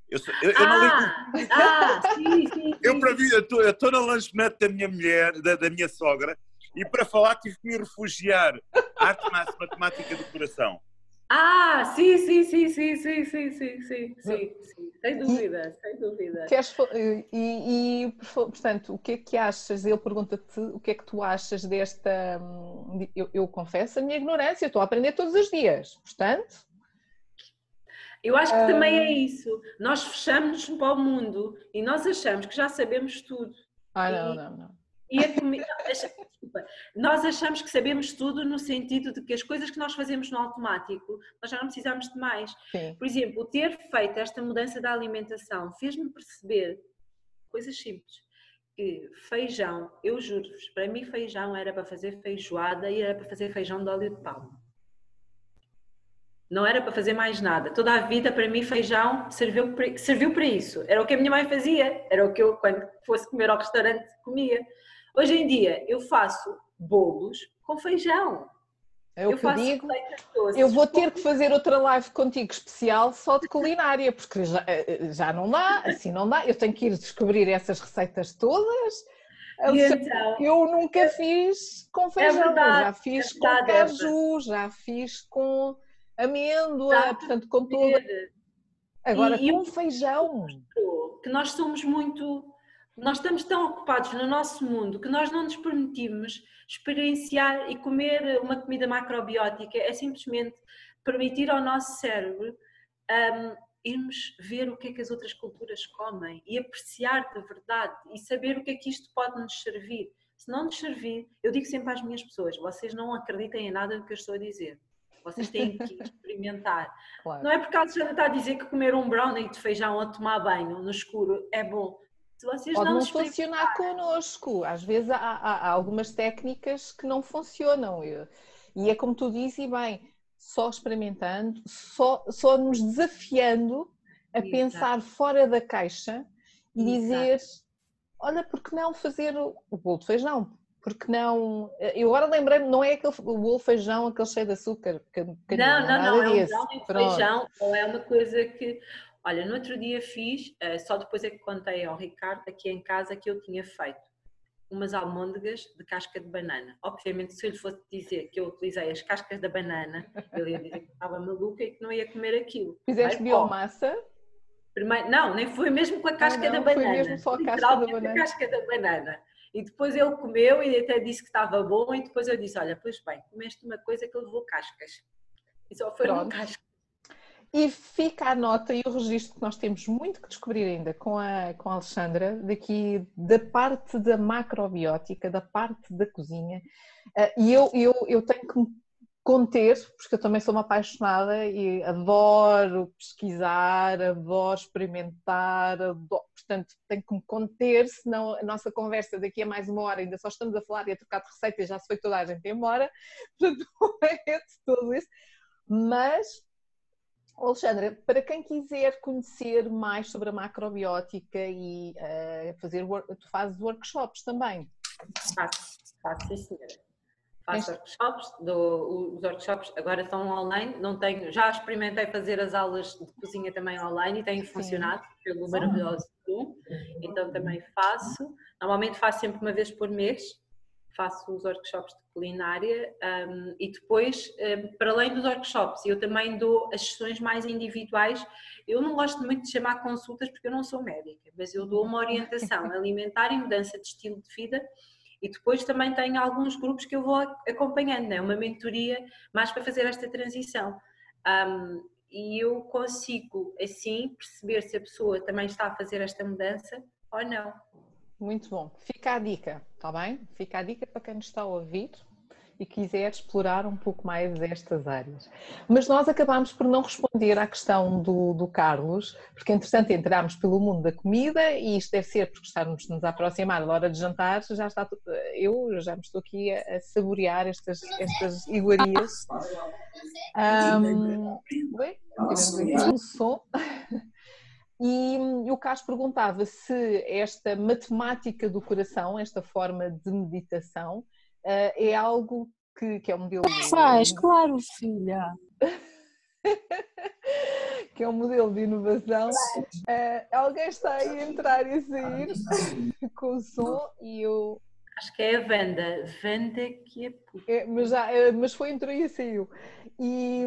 Eu, eu, eu ah, não ligo. Ah, sim, sim, sim. Eu, para mim, eu estou na lanchonete da minha mulher, da, da, minha sogra, e para falar tive que me refugiar. Arte matemática do coração. Ah, sim, sim, sim, sim, sim, sim, sim, sim, sim, sim. sem dúvida, sem dúvida. Queres, e, e, portanto, o que é que achas? Ele pergunta-te o que é que tu achas desta. Hum, eu, eu confesso a minha ignorância, estou a aprender todos os dias, portanto. Eu acho que também é isso. Nós fechamos para o mundo e nós achamos que já sabemos tudo. Ah, não, e, não, não. E a comida, desculpa, nós achamos que sabemos tudo no sentido de que as coisas que nós fazemos no automático, nós já não precisamos de mais. Sim. Por exemplo, ter feito esta mudança da alimentação fez-me perceber coisas simples. Que feijão, eu juro-vos, para mim feijão era para fazer feijoada e era para fazer feijão de óleo de palma. Não era para fazer mais nada. Toda a vida, para mim, feijão serviu, para- serviu para isso. Era o que a minha mãe fazia. Era o que eu, quando fosse comer ao restaurante, comia. Hoje em dia, eu faço bolos com feijão. É o eu que eu digo. doces Eu vou com ter que fazer outra live contigo especial só de culinária, porque já, eh, já não dá, assim não dá. Eu tenho que ir descobrir essas receitas todas. Então, Eu nunca fiz com feijão, verdade, já fiz é com verdade, caju, já fiz com amêndoa, portanto com tudo. Agora E- com feijão. que nós somos muito. Nós estamos tão ocupados no nosso mundo que nós não nos permitimos experienciar e comer uma comida macrobiótica. É simplesmente permitir ao nosso cérebro hum, irmos ver o que é que as outras culturas comem e apreciar de verdade e saber o que é que isto pode nos servir. Se não nos servir, eu digo sempre às minhas pessoas: vocês não acreditem em nada do que eu estou a dizer. Vocês têm que experimentar. Claro. Não é porque a Alexandra está a dizer que comer um brownie de feijão ou tomar banho no escuro é bom. Se vocês Pode não, não funcionar connosco. Às vezes há, há- há algumas técnicas que não funcionam. Eu- E é como tu dizes, e bem, só experimentando, só, só nos desafiando a Exato. pensar fora da caixa e Exato. dizer: olha, por que não fazer o, o bolo de feijão? Porque não. Eu agora lembrei-me, não é aquele o bolo de feijão, aquele cheio de açúcar. que- que Não, não, nada não, é um brownie de feijão ou é uma coisa que. Olha, no outro dia fiz, eh, só depois é que contei ao Ricardo aqui em casa que eu tinha feito umas almôndegas de casca de banana. Obviamente, se eu lhe fosse dizer que eu utilizei as cascas da banana, ele ia dizer que estava maluca e que não ia comer aquilo. Fizeste Mas, biomassa? Primeiro, não, nem foi mesmo com a casca Ah, não, da foi banana. mesmo só a casca da banana. a casca da banana. E depois ele comeu e até disse que estava bom e depois eu disse, olha, pois bem, comeste uma coisa que levou cascas. E só foram Pronto. cascas. E fica a nota e o registro que nós temos muito que descobrir ainda com a, com a Alexandra, daqui da parte da macrobiótica, da parte da cozinha. Ah, E eu, eu, eu tenho que me conter, porque eu também sou uma apaixonada e adoro pesquisar, adoro experimentar, adoro, portanto tenho que me conter, senão a nossa conversa daqui a mais uma hora ainda só estamos a falar e a trocar de receitas, já se foi toda a gente embora, portanto é de todo isso. Mas Alexandra, para quem quiser conhecer mais sobre a macrobiótica e eh, fazer, tu fazes workshops também. Faço, faço, sim senhora. Faço workshops, os workshops agora estão online, não tenho, já experimentei fazer as aulas de cozinha também online e tem Sim. funcionado pelo maravilhoso Zoom, então também faço. Normalmente faço sempre uma vez por mês, faço os workshops de culinária um, e depois, um, para além dos workshops, eu também dou as sessões mais individuais. Eu não gosto muito de chamar consultas porque eu não sou médica, mas eu dou uma orientação alimentar e mudança de estilo de vida e depois também tenho alguns grupos que eu vou acompanhando, né? uma mentoria mais para fazer esta transição. Um, e eu consigo assim perceber se a pessoa também está a fazer esta mudança ou não. Muito bom. Fica a dica, está bem? Fica a dica para quem nos está a ouvir e quiser explorar um pouco mais estas áreas. Mas nós acabámos por não responder à questão do, do Carlos, porque entretanto entramos pelo mundo da comida e isto deve ser porque estamos nos aproximar da hora de jantar, já está, eu já me estou aqui a, a saborear estas, estas iguarias. Oi? Tivemos aqui um som. E, e o Carlos perguntava se esta matemática do coração, esta forma de meditação, eh, é algo que, que é um modelo. Faz, claro, filha. que é um modelo de inovação. Eh, alguém está aí a entrar e a sair com o som e eu. Acho que é a Wanda. Wanda que é é, mas, já, eh, mas foi, entrou e saiu. E,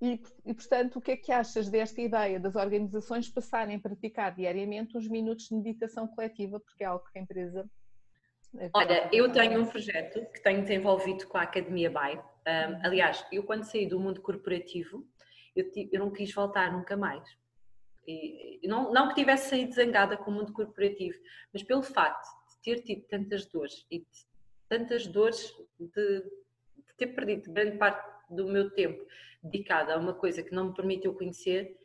e, e, portanto, o que é que achas desta ideia das organizações passarem a praticar diariamente uns minutos de meditação coletiva, porque é algo que a empresa. eh, Olha, eu tenho um projeto que tenho desenvolvido com a Academia BAI. Um, aliás, eu quando saí do mundo corporativo, eu, eu não quis voltar nunca mais. E, não, não que tivesse saído zangada com o mundo corporativo, mas pelo facto de ter tido tantas dores e tantas dores de, de ter perdido grande parte do meu tempo dedicado a uma coisa que não me permitiu conhecer,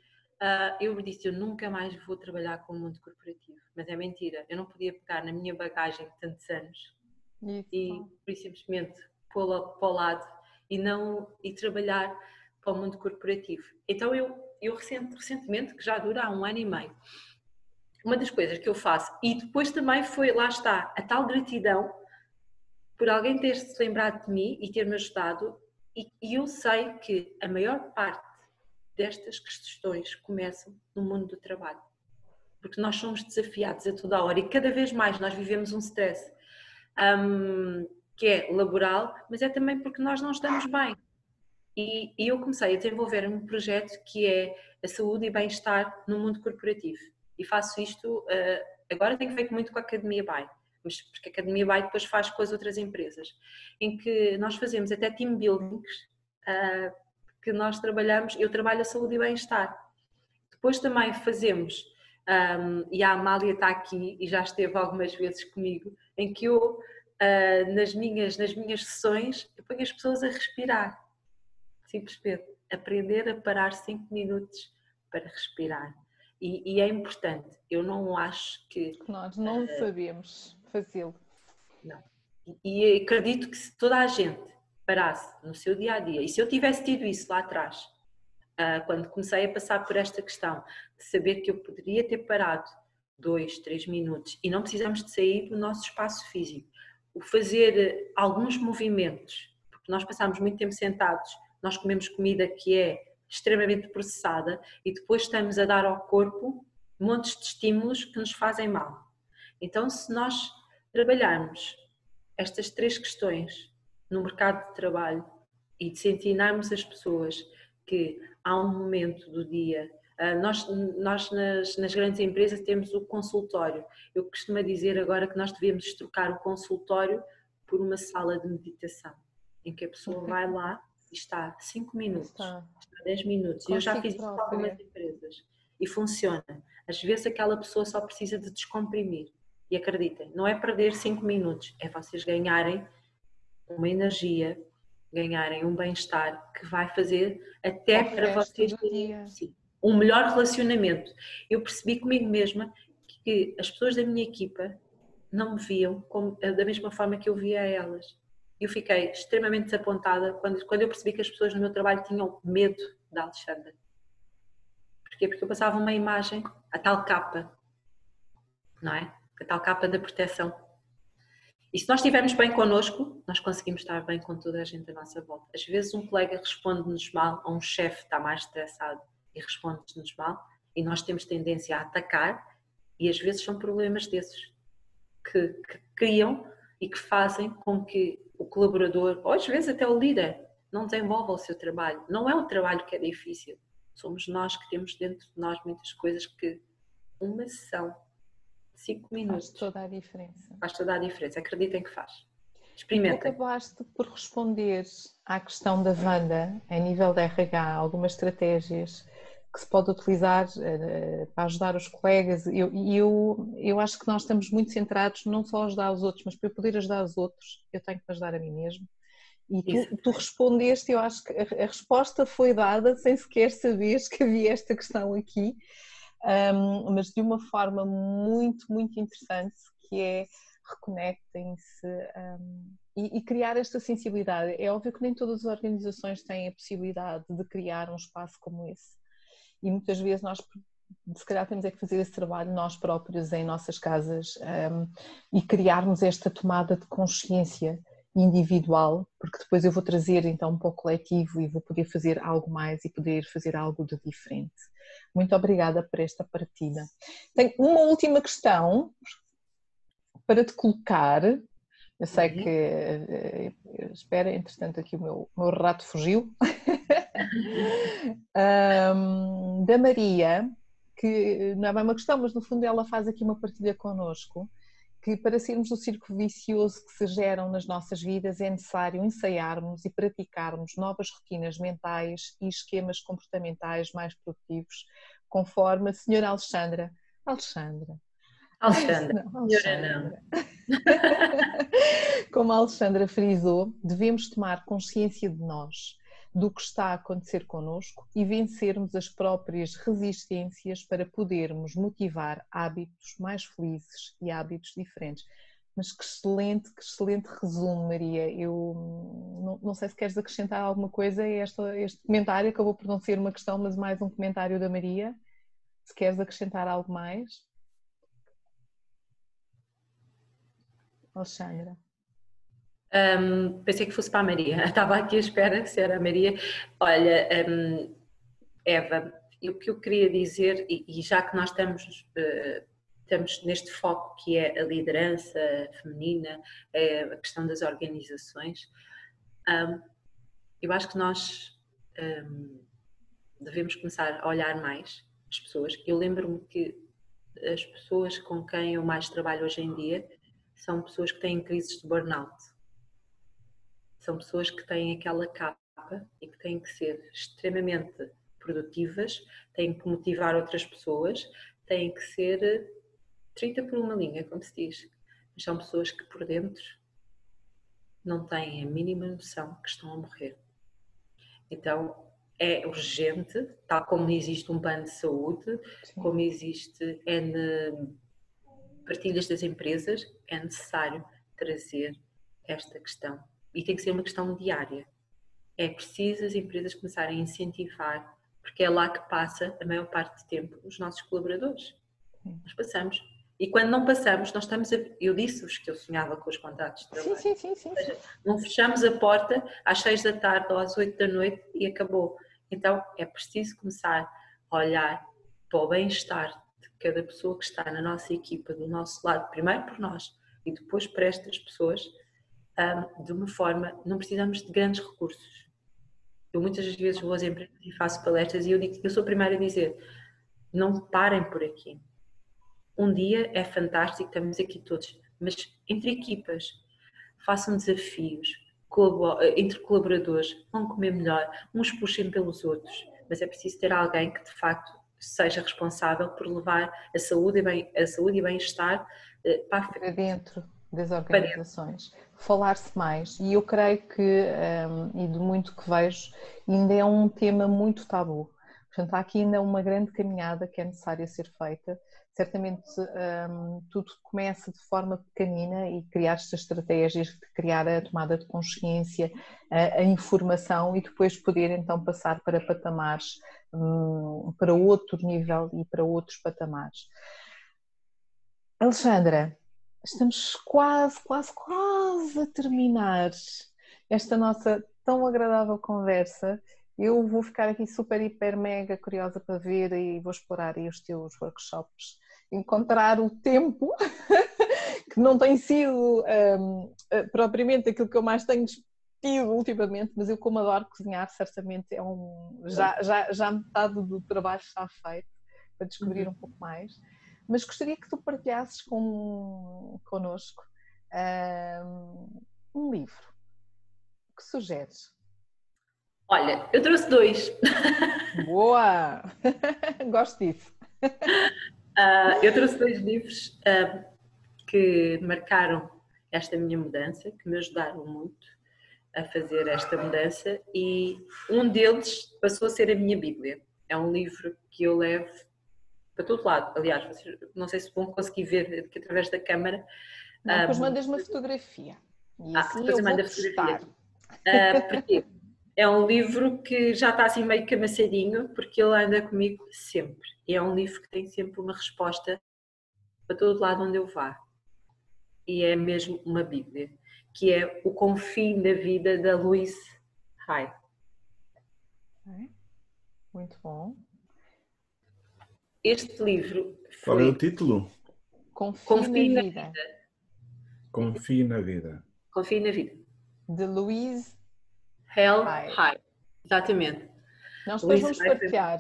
uh, eu disse, eu nunca mais vou trabalhar com o mundo corporativo. Mas é mentira, eu não podia pegar na minha bagagem de tantos anos Isso. e, por simplesmente, pô-la para o lado e, não, e trabalhar para o mundo corporativo. Então, eu, eu recentemente, que já dura há um ano e meio, uma das coisas que eu faço, e depois também foi, lá está, a tal gratidão por alguém ter se lembrado de mim e ter-me ajudado, e, e eu sei que a maior parte destas questões começam no mundo do trabalho. Porque nós somos desafiados a toda hora e cada vez mais nós vivemos um stress um, que é laboral, mas é também porque nós não estamos bem. E, e eu comecei a desenvolver um projeto que é a saúde e bem-estar no mundo corporativo. E faço isto, uh, agora tenho feito muito com a Academia By, porque a Academia By depois faz com as outras empresas, em que nós fazemos até team buildings uh, que nós trabalhamos, eu trabalho a saúde e bem-estar. Depois também fazemos, um, e a Amália está aqui e já esteve algumas vezes comigo, em que eu, uh, nas, minhas, nas minhas sessões, eu ponho as pessoas a respirar. Simplesmente aprender a parar 5 minutos para respirar. E, e, é importante, eu não acho que. Nós não uh, sabemos fazê-lo. Não. E, e acredito que se toda a gente parasse no seu dia a dia, e se eu tivesse tido isso lá atrás, ah, quando comecei a passar por esta questão, de saber que eu poderia ter parado dois, três minutos e não precisamos de sair do nosso espaço físico, o fazer alguns movimentos, porque nós passamos muito tempo sentados, nós comemos comida que é extremamente processada e depois estamos a dar ao corpo montes de estímulos que nos fazem mal. Então, se nós trabalharmos estas três questões no mercado de trabalho e de ensinarmos as pessoas que há um momento do dia. Ah, nós, nós nas, nas, grandes empresas temos o consultório. Eu costumo dizer agora que nós devemos trocar o consultório por uma sala de meditação, em que a pessoa okay. vai lá e está 5 minutos, está 10 minutos. E eu já fiz isso com algumas empresas e funciona. Às vezes aquela pessoa só precisa de descomprimir. E acreditem, não é perder 5 minutos, é vocês ganharem uma energia, ganharem um bem-estar que vai fazer até para vocês terem um melhor relacionamento. Eu percebi comigo mesma que as pessoas da minha equipa não me viam como, da mesma forma que eu via elas. Eu fiquei extremamente desapontada quando, quando eu percebi que as pessoas no meu trabalho tinham medo da Alexandra. Porquê? Porque eu passava uma imagem, a tal capa, não é? A tal capa da proteção e se nós estivermos bem connosco, nós conseguimos estar bem com toda a gente à nossa volta. Às vezes um colega responde-nos mal, ou um chefe está mais estressado e responde-nos mal, e nós temos tendência a atacar, e às vezes são problemas desses que, que criam e que fazem com que o colaborador, ou às vezes até o líder, não desenvolva o seu trabalho. Não é o trabalho que é difícil, somos nós que temos dentro de nós muitas coisas que uma sessão 5 minutos. Faz toda a diferença. Faz toda a diferença, acreditem que faz. Experimentem. Acabaste por responder à questão da Wanda, a nível da RH, algumas estratégias que se pode utilizar uh, para ajudar os colegas. E eu, eu, eu acho que nós estamos muito centrados não só a ajudar os outros, mas para eu poder ajudar os outros, eu tenho que ajudar a mim mesmo. E tu, tu, respondeste, eu acho que a, a resposta foi dada sem sequer saberes que havia esta questão aqui um, mas de uma forma muito, muito interessante, que é reconectem-se um, e, e, criar esta sensibilidade. É óbvio que nem todas as organizações têm a possibilidade de criar um espaço como esse. E muitas vezes nós, se calhar, temos é que fazer esse trabalho nós próprios em nossas casas um, e criarmos esta tomada de consciência individual, porque depois eu vou trazer então para o coletivo e vou poder fazer algo mais e poder fazer algo de diferente. Muito obrigada por esta partida. Tenho uma última questão para te colocar. Eu sei uhum. que eh, espera, entretanto aqui o meu, meu rato fugiu. um, da Maria, que não é bem uma questão, mas no fundo ela faz aqui uma partilha connosco que para sermos do círculo vicioso que se geram nas nossas vidas é necessário ensaiarmos e praticarmos novas rotinas mentais e esquemas comportamentais mais produtivos, conforme a senhora Alexandra. Alexandra, Alexandra, Não, não. Como a Alexandra frisou, devemos tomar consciência de nós, do que está a acontecer connosco e vencermos as próprias resistências para podermos motivar hábitos mais felizes e hábitos diferentes. Mas que excelente, que excelente resumo, Maria. Eu não, não sei se queres acrescentar alguma coisa a este comentário, acabou por não ser uma questão, mas mais um comentário da Maria. Se queres acrescentar algo mais. Alexandra. Um, pensei que fosse para a Maria. Estava aqui à espera se era a Maria. Olha, um, Eva, o que eu queria dizer, e, e já que nós estamos, uh, estamos neste foco que é a liderança feminina, é a questão das organizações, um, eu acho que nós devemos começar a olhar mais as pessoas. Eu lembro-me que as pessoas com quem eu mais trabalho hoje em dia são pessoas que têm crises de burnout. São pessoas que têm aquela capa e que têm que ser extremamente produtivas, têm que motivar outras pessoas, têm que ser 30 por uma linha, como se diz. Mas são pessoas que por dentro não têm a mínima noção que estão a morrer. Então é urgente, tal como existe um plano de saúde, Sim. como existe N partilhas das empresas, é necessário trazer esta questão. E tem que ser uma questão diária. É preciso as empresas começarem a incentivar, porque é lá que passa a maior parte do tempo os nossos colaboradores. Nós passamos. E quando não passamos, nós estamos a... Eu disse-vos que eu sonhava com os contratos de trabalho. Sim, sim, sim. sim. Não fechamos a porta às seis da tarde ou às oito da noite e acabou. Então é preciso começar a olhar para o bem-estar cada pessoa que está na nossa equipa, do nosso lado, primeiro por nós e depois para estas pessoas, de uma forma, não precisamos de grandes recursos. Eu muitas vezes vou às empresas e faço palestras e eu digo, eu sou a primeira a dizer, não parem por aqui. Um dia é fantástico, estamos aqui todos, mas entre equipas, façam desafios, entre colaboradores, vão comer melhor, uns puxem pelos outros, mas é preciso ter alguém que de facto seja responsável por levar a saúde e, bem, a saúde e bem-estar eh, para dentro das organizações. Falar-se mais. E eu creio que, um, e de muito que vejo, ainda é um tema muito tabu. Portanto, há aqui ainda uma grande caminhada que é necessária ser feita. Certamente um, tudo começa de forma pequenina e criar estas estratégias de criar a tomada de consciência, a, a informação e depois poder então passar para patamares, um, para outro nível e para outros patamares. Alexandra, estamos quase, quase, quase a terminar esta nossa tão agradável conversa eu vou ficar aqui super, hiper, mega curiosa para ver e vou explorar aí os teus workshops, encontrar o tempo, que não tem sido um, eh, propriamente aquilo que eu mais tenho tido ultimamente, mas eu como adoro cozinhar, certamente é um. Já, já, já metade do trabalho está feito para descobrir uhum. um pouco mais. Mas gostaria que tu partilhasses com, connosco um, um livro. O que sugeres? Olha, eu trouxe dois. Boa! Gosto disso. Uh, eu trouxe dois livros uh, que marcaram esta minha mudança, que me ajudaram muito a fazer esta mudança e um deles passou a ser a minha Bíblia. É um livro que eu levo para todo lado. Aliás, vocês, não sei se vão conseguir ver aqui através da câmara. Não, depois um, mandas uma fotografia. E ah, assim depois eu mando a fotografia. Uh, porquê? É um livro que já está assim meio camassadinho, porque ele anda comigo sempre. E é um livro que tem sempre uma resposta para todo lado onde eu vá. E é mesmo uma Bíblia, que é O Confim da Vida da Louise Hay. Muito bom. Este livro. Foi... Qual é o título? Confie, Confie na, na vida. vida. Confie na vida. Confie na vida. De Louise Hell High. Exatamente. Nós depois vamos partilhar.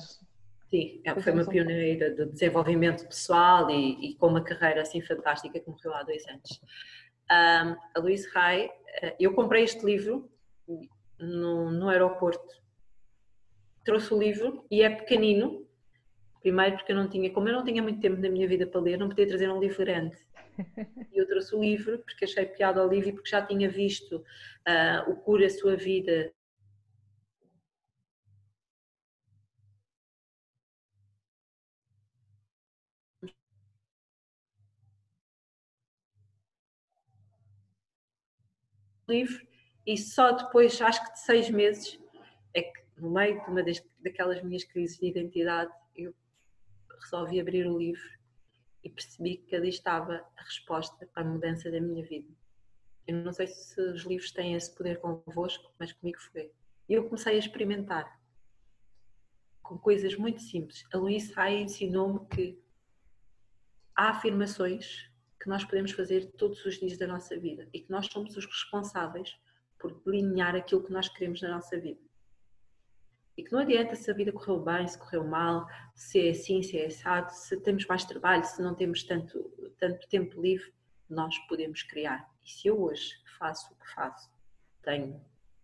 Sim, é, foi uma pioneira de desenvolvimento pessoal e, e, com uma carreira assim fantástica que morreu há dois anos. Um, a Louise Hay, eh, eu comprei este livro no, no aeroporto. Trouxe o livro e é pequenino, Primeiro porque eu não tinha, como eu não tinha muito tempo na minha vida para ler, não podia trazer um livro grande. E eu trouxe o livro porque achei piada ao livro e porque já tinha visto uh, o Cura a Sua Vida livro e só depois, acho que de seis meses, é que no meio de uma das, daquelas minhas crises de identidade, eu resolvi abrir o livro e percebi que ali estava a resposta para a mudança da minha vida. Eu não sei se os livros têm esse poder convosco, mas comigo foi. E eu comecei a experimentar com coisas muito simples. A Luísa Hay ensinou-me que há afirmações que nós podemos fazer todos os dias da nossa vida e que nós somos os responsáveis por delinear aquilo que nós queremos na nossa vida. E que não adianta se a vida correu bem, se correu mal, se é assim, se é assado, se temos mais trabalho, se não temos tanto, tanto tempo livre, nós podemos criar. E se eu hoje faço o que faço, tenho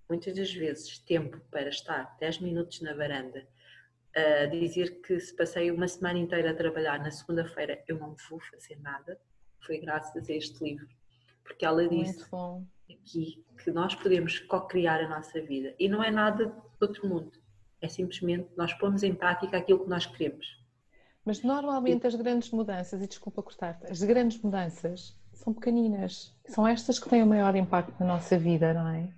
muitas das vezes tempo para estar 10 minutos na varanda, a dizer que se passei uma semana inteira a trabalhar, na segunda-feira eu não vou fazer nada, foi graças a este livro, porque ela disse aqui que nós podemos co-criar a nossa vida. E não é nada de outro mundo, é simplesmente nós pomos em prática aquilo que nós queremos. Mas normalmente as grandes mudanças, e desculpa cortar-te, as grandes mudanças são pequeninas, são estas que têm o maior impacto na nossa vida, não é?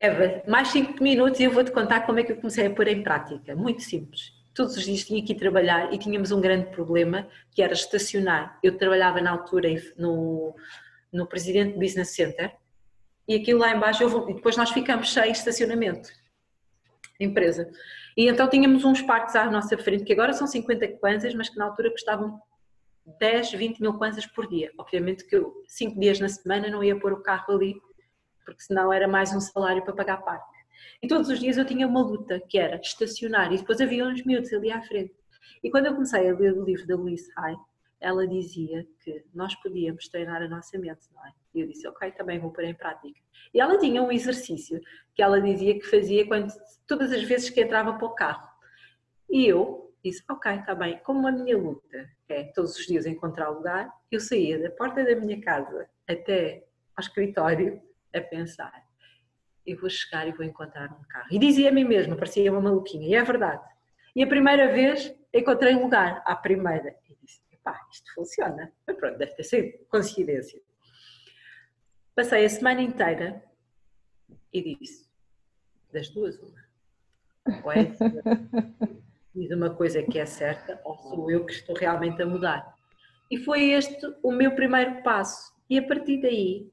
Eva, mais 5 minutos e eu vou-te contar como é que eu comecei a pôr em prática. Muito simples todos os dias tinha que ir trabalhar e tínhamos um grande problema que era estacionar. Eu trabalhava na altura no, no Presidente Business Center e aquilo lá embaixo, eu, e depois nós ficamos sem estacionamento, empresa. E então tínhamos uns parques à nossa frente, que agora são 50 kwanzas, mas que na altura custavam 10, 20 mil kwanzas por dia. Obviamente que eu, 5 dias na semana, não ia pôr o carro ali, porque senão era mais um salário para pagar parque. E todos os dias eu tinha uma luta, que era estacionar, e depois havia uns miúdos ali à frente. E quando eu comecei a ler o livro da Louise Hay, ela dizia que nós podíamos treinar a nossa mente, não é? E eu disse, ok, também vou pôr em prática. E ela tinha um exercício que ela dizia que fazia quando, todas as vezes que entrava para o carro. E eu disse, ok, está bem, como a minha luta é todos os dias encontrar lugar, eu saía da porta da minha casa até ao escritório a pensar, eu vou chegar e vou encontrar um carro. E dizia a mim mesma, parecia uma maluquinha, e é verdade. E a primeira vez encontrei lugar, à primeira. Pá, isto funciona. Mas pronto, deve ter sido coincidência. Passei a semana inteira e disse, das duas, uma. Ou é diz uma coisa que é certa, ou sou eu que estou realmente a mudar. E foi este o meu primeiro passo. E a partir daí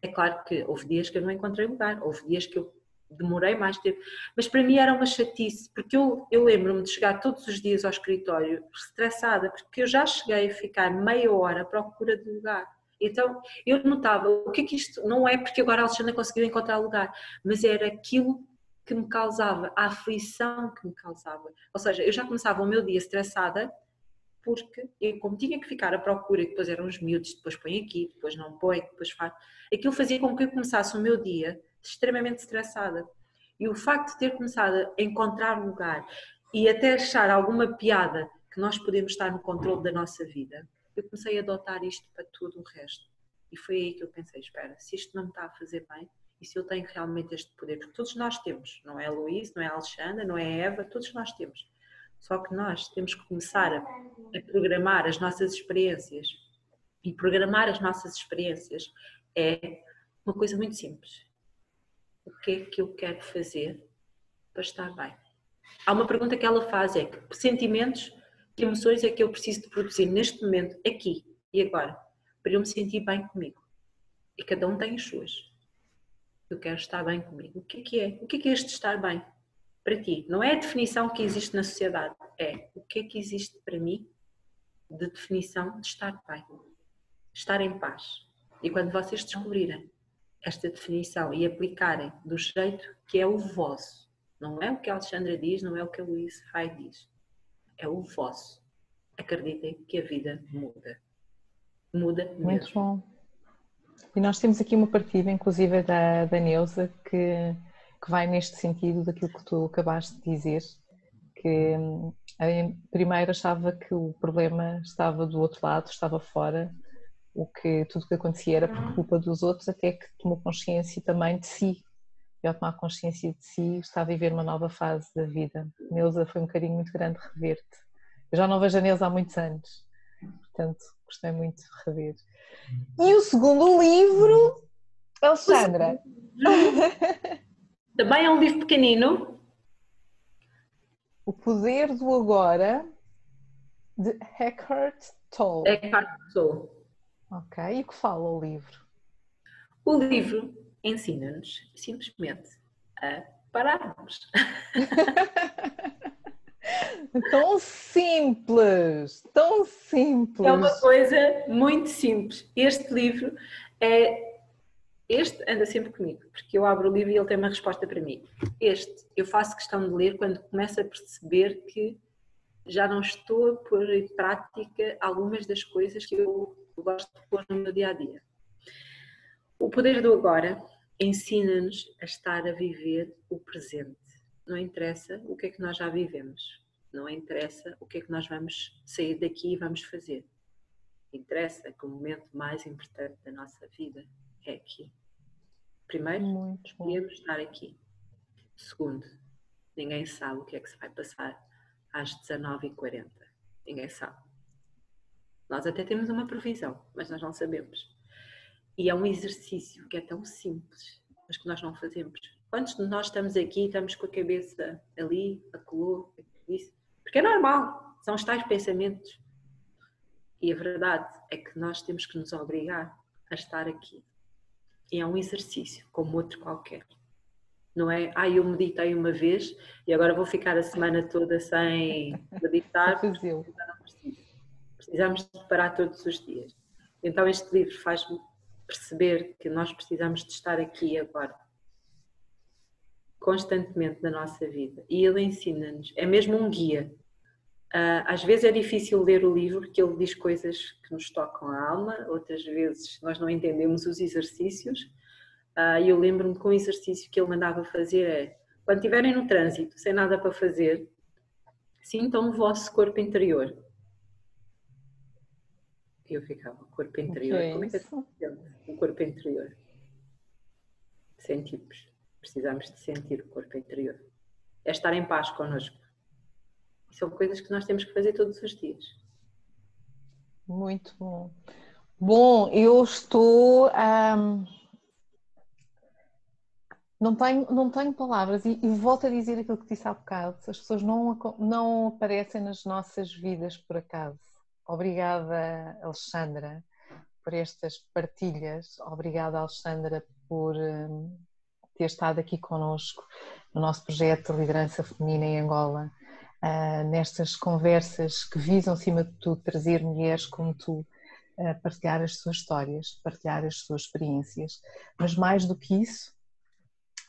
é claro que houve dias que eu não encontrei lugar, houve dias que eu demorei mais tempo, mas para mim era uma chatice, porque eu, eu lembro-me de chegar todos os dias ao escritório estressada, porque eu já cheguei a ficar meia hora à procura de lugar. Então eu notava o que é que isto não é porque agora a Alexandra conseguiu encontrar lugar, mas era aquilo que me causava, a aflição que me causava. Ou seja, eu já começava o meu dia estressada porque eu, como tinha que ficar à procura, e depois eram os miúdos, depois põe aqui, depois não põe, depois faz, aquilo fazia com que eu começasse o meu dia extremamente estressada. E o facto de ter começado a encontrar lugar e até achar alguma piada que nós podemos estar no controle da nossa vida, eu comecei a adotar isto para tudo o resto. E foi aí que eu pensei: espera, se isto não me está a fazer bem, e se eu tenho realmente este poder, porque todos nós temos, não é Luís, não é Alexandra, não é Eva, todos nós temos. Só que nós temos que começar a, a programar as nossas experiências. E programar as nossas experiências é uma coisa muito simples. O que é que eu quero fazer para estar bem? Há uma pergunta que ela faz: é que sentimentos, que emoções é que eu preciso de produzir neste momento, aqui e agora, para eu me sentir bem comigo? E cada um tem as suas. Eu quero estar bem comigo. O que é que é? O que é que é este estar bem? para ti. Não é a definição que existe na sociedade, é o que é que existe para mim de definição de estar bem, estar em paz. E quando vocês descobrirem esta definição e aplicarem do jeito que é o vosso, não é o que a Alexandra diz, não é o que a Luís Rai diz, é o vosso. Acreditem que a vida muda. Muda mesmo. Muito bom. E nós temos aqui uma partida, inclusive da, da Neuza, que que vai neste sentido daquilo que tu acabaste de dizer, que hum, primeiro achava que o problema estava do outro lado, estava fora, o que tudo que acontecia era por culpa dos outros, até que tomou consciência também de si. E ao tomar consciência de si, está a viver uma nova fase da vida. Neuza, foi um carinho muito grande rever-te. Eu já não vejo a Neuza há muitos anos, portanto, gostei muito de rever. E o segundo livro, Alexandra. Também é um livro pequenino. O Poder do Agora, de Eckhart Tolle. Eckhart Tolle. Ok, e o que fala o livro? O livro ensina-nos simplesmente a pararmos. tão simples, tão simples. É uma coisa muito simples. Este livro é. Este anda sempre comigo, porque eu abro o livro e ele tem uma resposta para mim. Este eu faço questão de ler quando começo a perceber que já não estou a pôr em prática algumas das coisas que eu gosto de pôr no meu dia a dia. O poder do agora ensina-nos a estar a viver o presente. Não interessa o que é que nós já vivemos, não interessa o que é que nós vamos sair daqui e vamos fazer. Interessa que o momento mais importante da nossa vida é aqui. Primeiro, escolhemos estar aqui. Segundo, ninguém sabe o que é que se vai passar às 19h40. Ninguém sabe. Nós até temos uma previsão, mas nós não sabemos. E é um exercício que é tão simples, mas que nós não fazemos. Quantos de nós estamos aqui, estamos com a cabeça ali, acolou, isso? Porque é normal, são os tais pensamentos. E a verdade é que nós temos que nos obrigar a estar aqui. E é um exercício, como outro qualquer. Não é, ah, eu meditei uma vez e agora vou ficar a semana toda sem meditar. Precisamos de parar todos os dias. Então este livro faz-me perceber que nós precisamos de estar aqui agora, constantemente na nossa vida. E ele ensina-nos, é mesmo um guia. Ah, às vezes é difícil ler o livro porque ele diz coisas que nos tocam a alma, outras vezes nós não entendemos os exercícios. Ah, e eu lembro-me que um exercício que ele mandava fazer é: quando estiverem no trânsito, sem nada para fazer, sintam o vosso corpo interior. E eu ficava, o corpo interior, é como é que é o corpo interior? Sentimos, precisamos de sentir o corpo interior. É estar em paz connosco. São coisas que nós temos que fazer todos os dias. Muito bom. Bom, eu estou. Um, não, tenho, não tenho palavras e, e, volto a dizer aquilo que disse há bocado: as pessoas não, não aparecem nas nossas vidas por acaso. Obrigada, Alexandra, por estas partilhas. Obrigada, Alexandra, por um, ter estado aqui conosco no nosso projeto de Liderança Feminina em Angola, uh, nestas conversas que visam, acima de tudo, trazer mulheres como tu a partilhar as suas histórias, partilhar as suas experiências. Mas mais do que isso,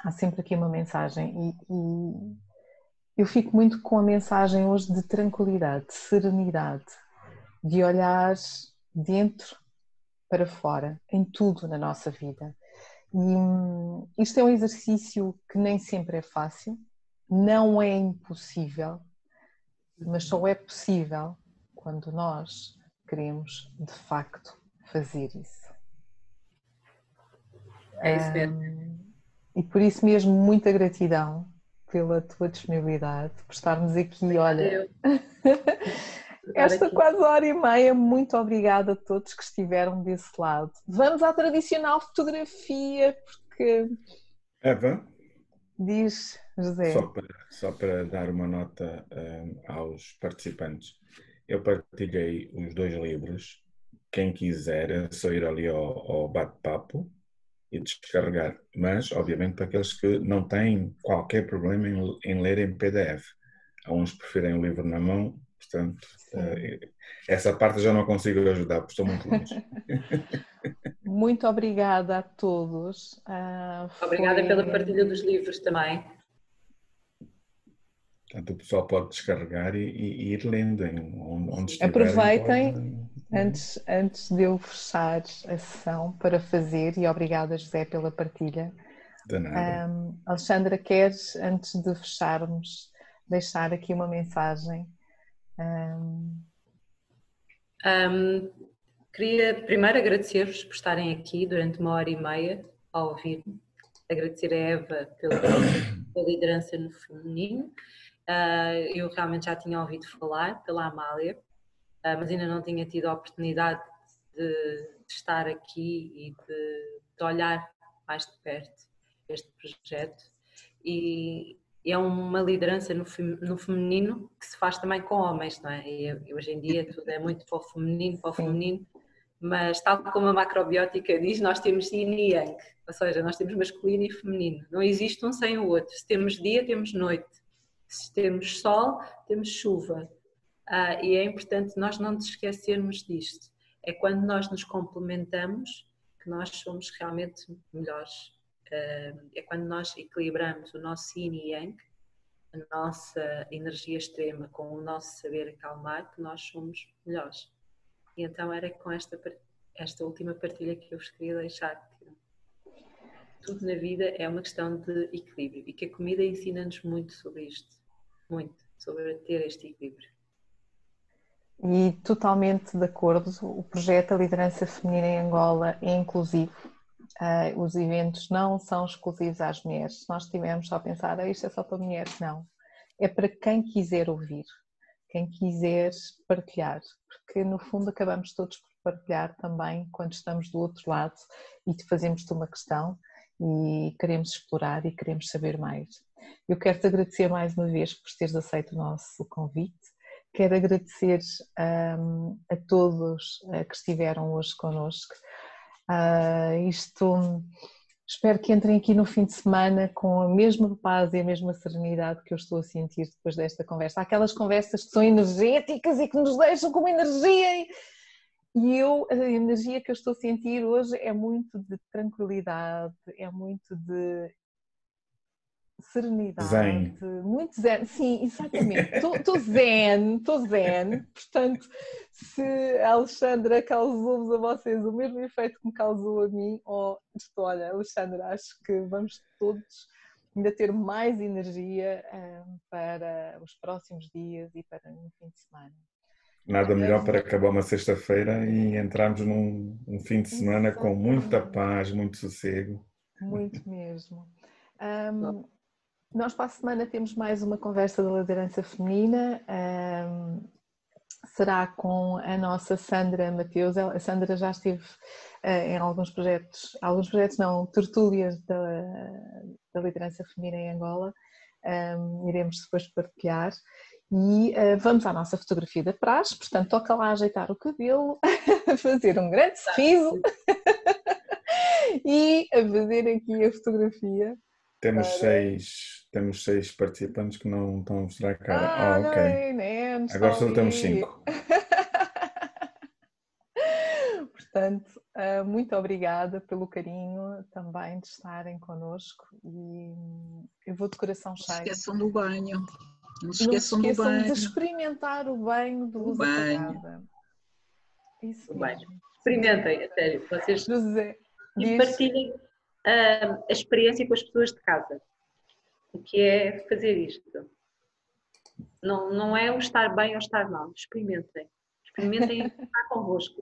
há sempre aqui uma mensagem e, e eu fico muito com a mensagem hoje de tranquilidade, de serenidade, de olhar dentro para fora, em tudo na nossa vida. E hum, isto é um exercício que nem sempre é fácil, não é impossível, mas só é possível quando nós queremos de facto fazer isso. É isso mesmo. Um, e por isso mesmo, muita gratidão pela tua disponibilidade, por estarmos aqui, olha. Esta aqui. quase hora e meia, muito obrigada a todos que estiveram desse lado. Vamos à tradicional fotografia, porque. Eva? Diz, José. Só para, só para dar uma nota um, aos participantes, eu partilhei os dois livros. Quem quiser, é só ir ali ao, ao bate-papo e descarregar. Mas, obviamente, para aqueles que não têm qualquer problema em, em ler em PDF. Há uns preferem o livro na mão, Portanto, uh, essa parte já não consigo ajudar, porque estou muito longe. muito obrigada a todos. Uh, obrigada foi... pela partilha dos livros também. Portanto, o pessoal pode descarregar e, e ir lendo em onde estiver. Aproveitem, pode... antes, antes de eu fechar a sessão, para fazer, e obrigada, José, pela partilha. De nada. Um, Alexandra, queres, antes de fecharmos, deixar aqui uma mensagem Um... Um, queria primeiro agradecer-vos por estarem aqui durante uma hora e meia a ouvir-me. Agradecer a Eva pela, pela liderança no feminino. Uh, eu realmente já tinha ouvido falar pela Amália, uh, mas ainda não tinha tido a oportunidade de, de estar aqui e de, de olhar mais de perto este projeto. E, e é uma liderança no, no, feminino que se faz também com homens, não é? E hoje em dia tudo é muito para o feminino, para o feminino, mas tal como a macrobiótica diz, nós temos yin e yang, ou seja, nós temos masculino e feminino, não existe um sem o outro. Se temos dia, temos noite, se temos sol, temos chuva. Ah, e é importante nós não nos esquecermos disto. É quando nós nos complementamos que nós somos realmente melhores é quando nós equilibramos o nosso yin e yang, a nossa energia extrema com o nosso saber acalmar, que nós somos melhores. E então era com esta, esta última partilha que eu vos queria deixar. Tudo na vida é uma questão de equilíbrio e que a comida ensina-nos muito sobre isto. Muito, sobre ter este equilíbrio. E totalmente de acordo, o projeto A Liderança Feminina em Angola é inclusivo Uh, os eventos não são exclusivos às mulheres. Nós estivermos só a pensar, ah, isto é só para mulheres, não. É para quem quiser ouvir, quem quiser partilhar, porque no fundo acabamos todos por partilhar também quando estamos do outro lado e fazemos-te uma questão e queremos explorar e queremos saber mais. Eu quero-te agradecer mais uma vez por teres aceito o nosso convite. Quero agradecer um, a todos uh, que estiveram hoje connosco Uh, isto espero que entrem aqui no fim de semana com a mesma paz e a mesma serenidade que eu estou a sentir depois desta conversa. Há aquelas conversas que são energéticas e que nos deixam com uma energia. E eu, a energia que eu estou a sentir hoje é muito de tranquilidade, é muito de serenidade, zen. muito zen, sim, exatamente, estou zen, estou zen, portanto, se a Alexandra causou-vos a vocês o mesmo efeito que me causou a mim, ou estou, olha, Alexandra, acho que vamos todos ainda ter mais energia um, para os próximos dias e para o fim de semana. Nada melhor para acabar uma sexta-feira e entrarmos num um fim de semana com muita paz, muito sossego. Muito mesmo. Um, nós para a semana temos mais uma conversa da liderança feminina. Um, será com a nossa Sandra Mateus. A Sandra já esteve uh, em alguns projetos, alguns projetos não, tertúlias da, da liderança feminina em Angola. Um, iremos depois partilhar. E uh, vamos à nossa fotografia da praxe, portanto, toca lá ajeitar o cabelo, fazer um grande sorriso e a fazer aqui a fotografia temos para... seis, temos seis participantes que não estão a mostrar a cara. Ah, ah ok. Não, Agora só temos cinco. Portanto, ah, muito obrigada pelo carinho também de estarem connosco e eu vou de coração cheio. Não se esqueçam do banho. Não se esqueçam, não se esqueçam do banho. de experimentar o banho de luz apagada. Isso mesmo. Experimentem, a sério. Vocês José, e partilhem a, experiência com as pessoas de casa. O que é fazer isto? Não, não é o estar bem ou estar mal. Experimentem. Experimentem estar convosco.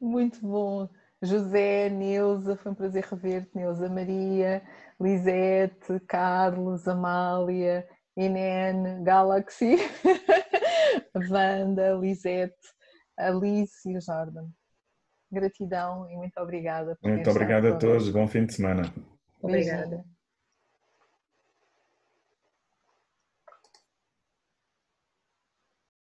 Muito bom. José, Neuza, foi um prazer rever-te, Neuza Maria, Lisete, Carlos, Amália, Inene, Galaxy, Wanda, Lisete, Alice e Jordan. Gratidão e muito obrigada. muito obrigada a todos. Bom fim de semana. Obrigada.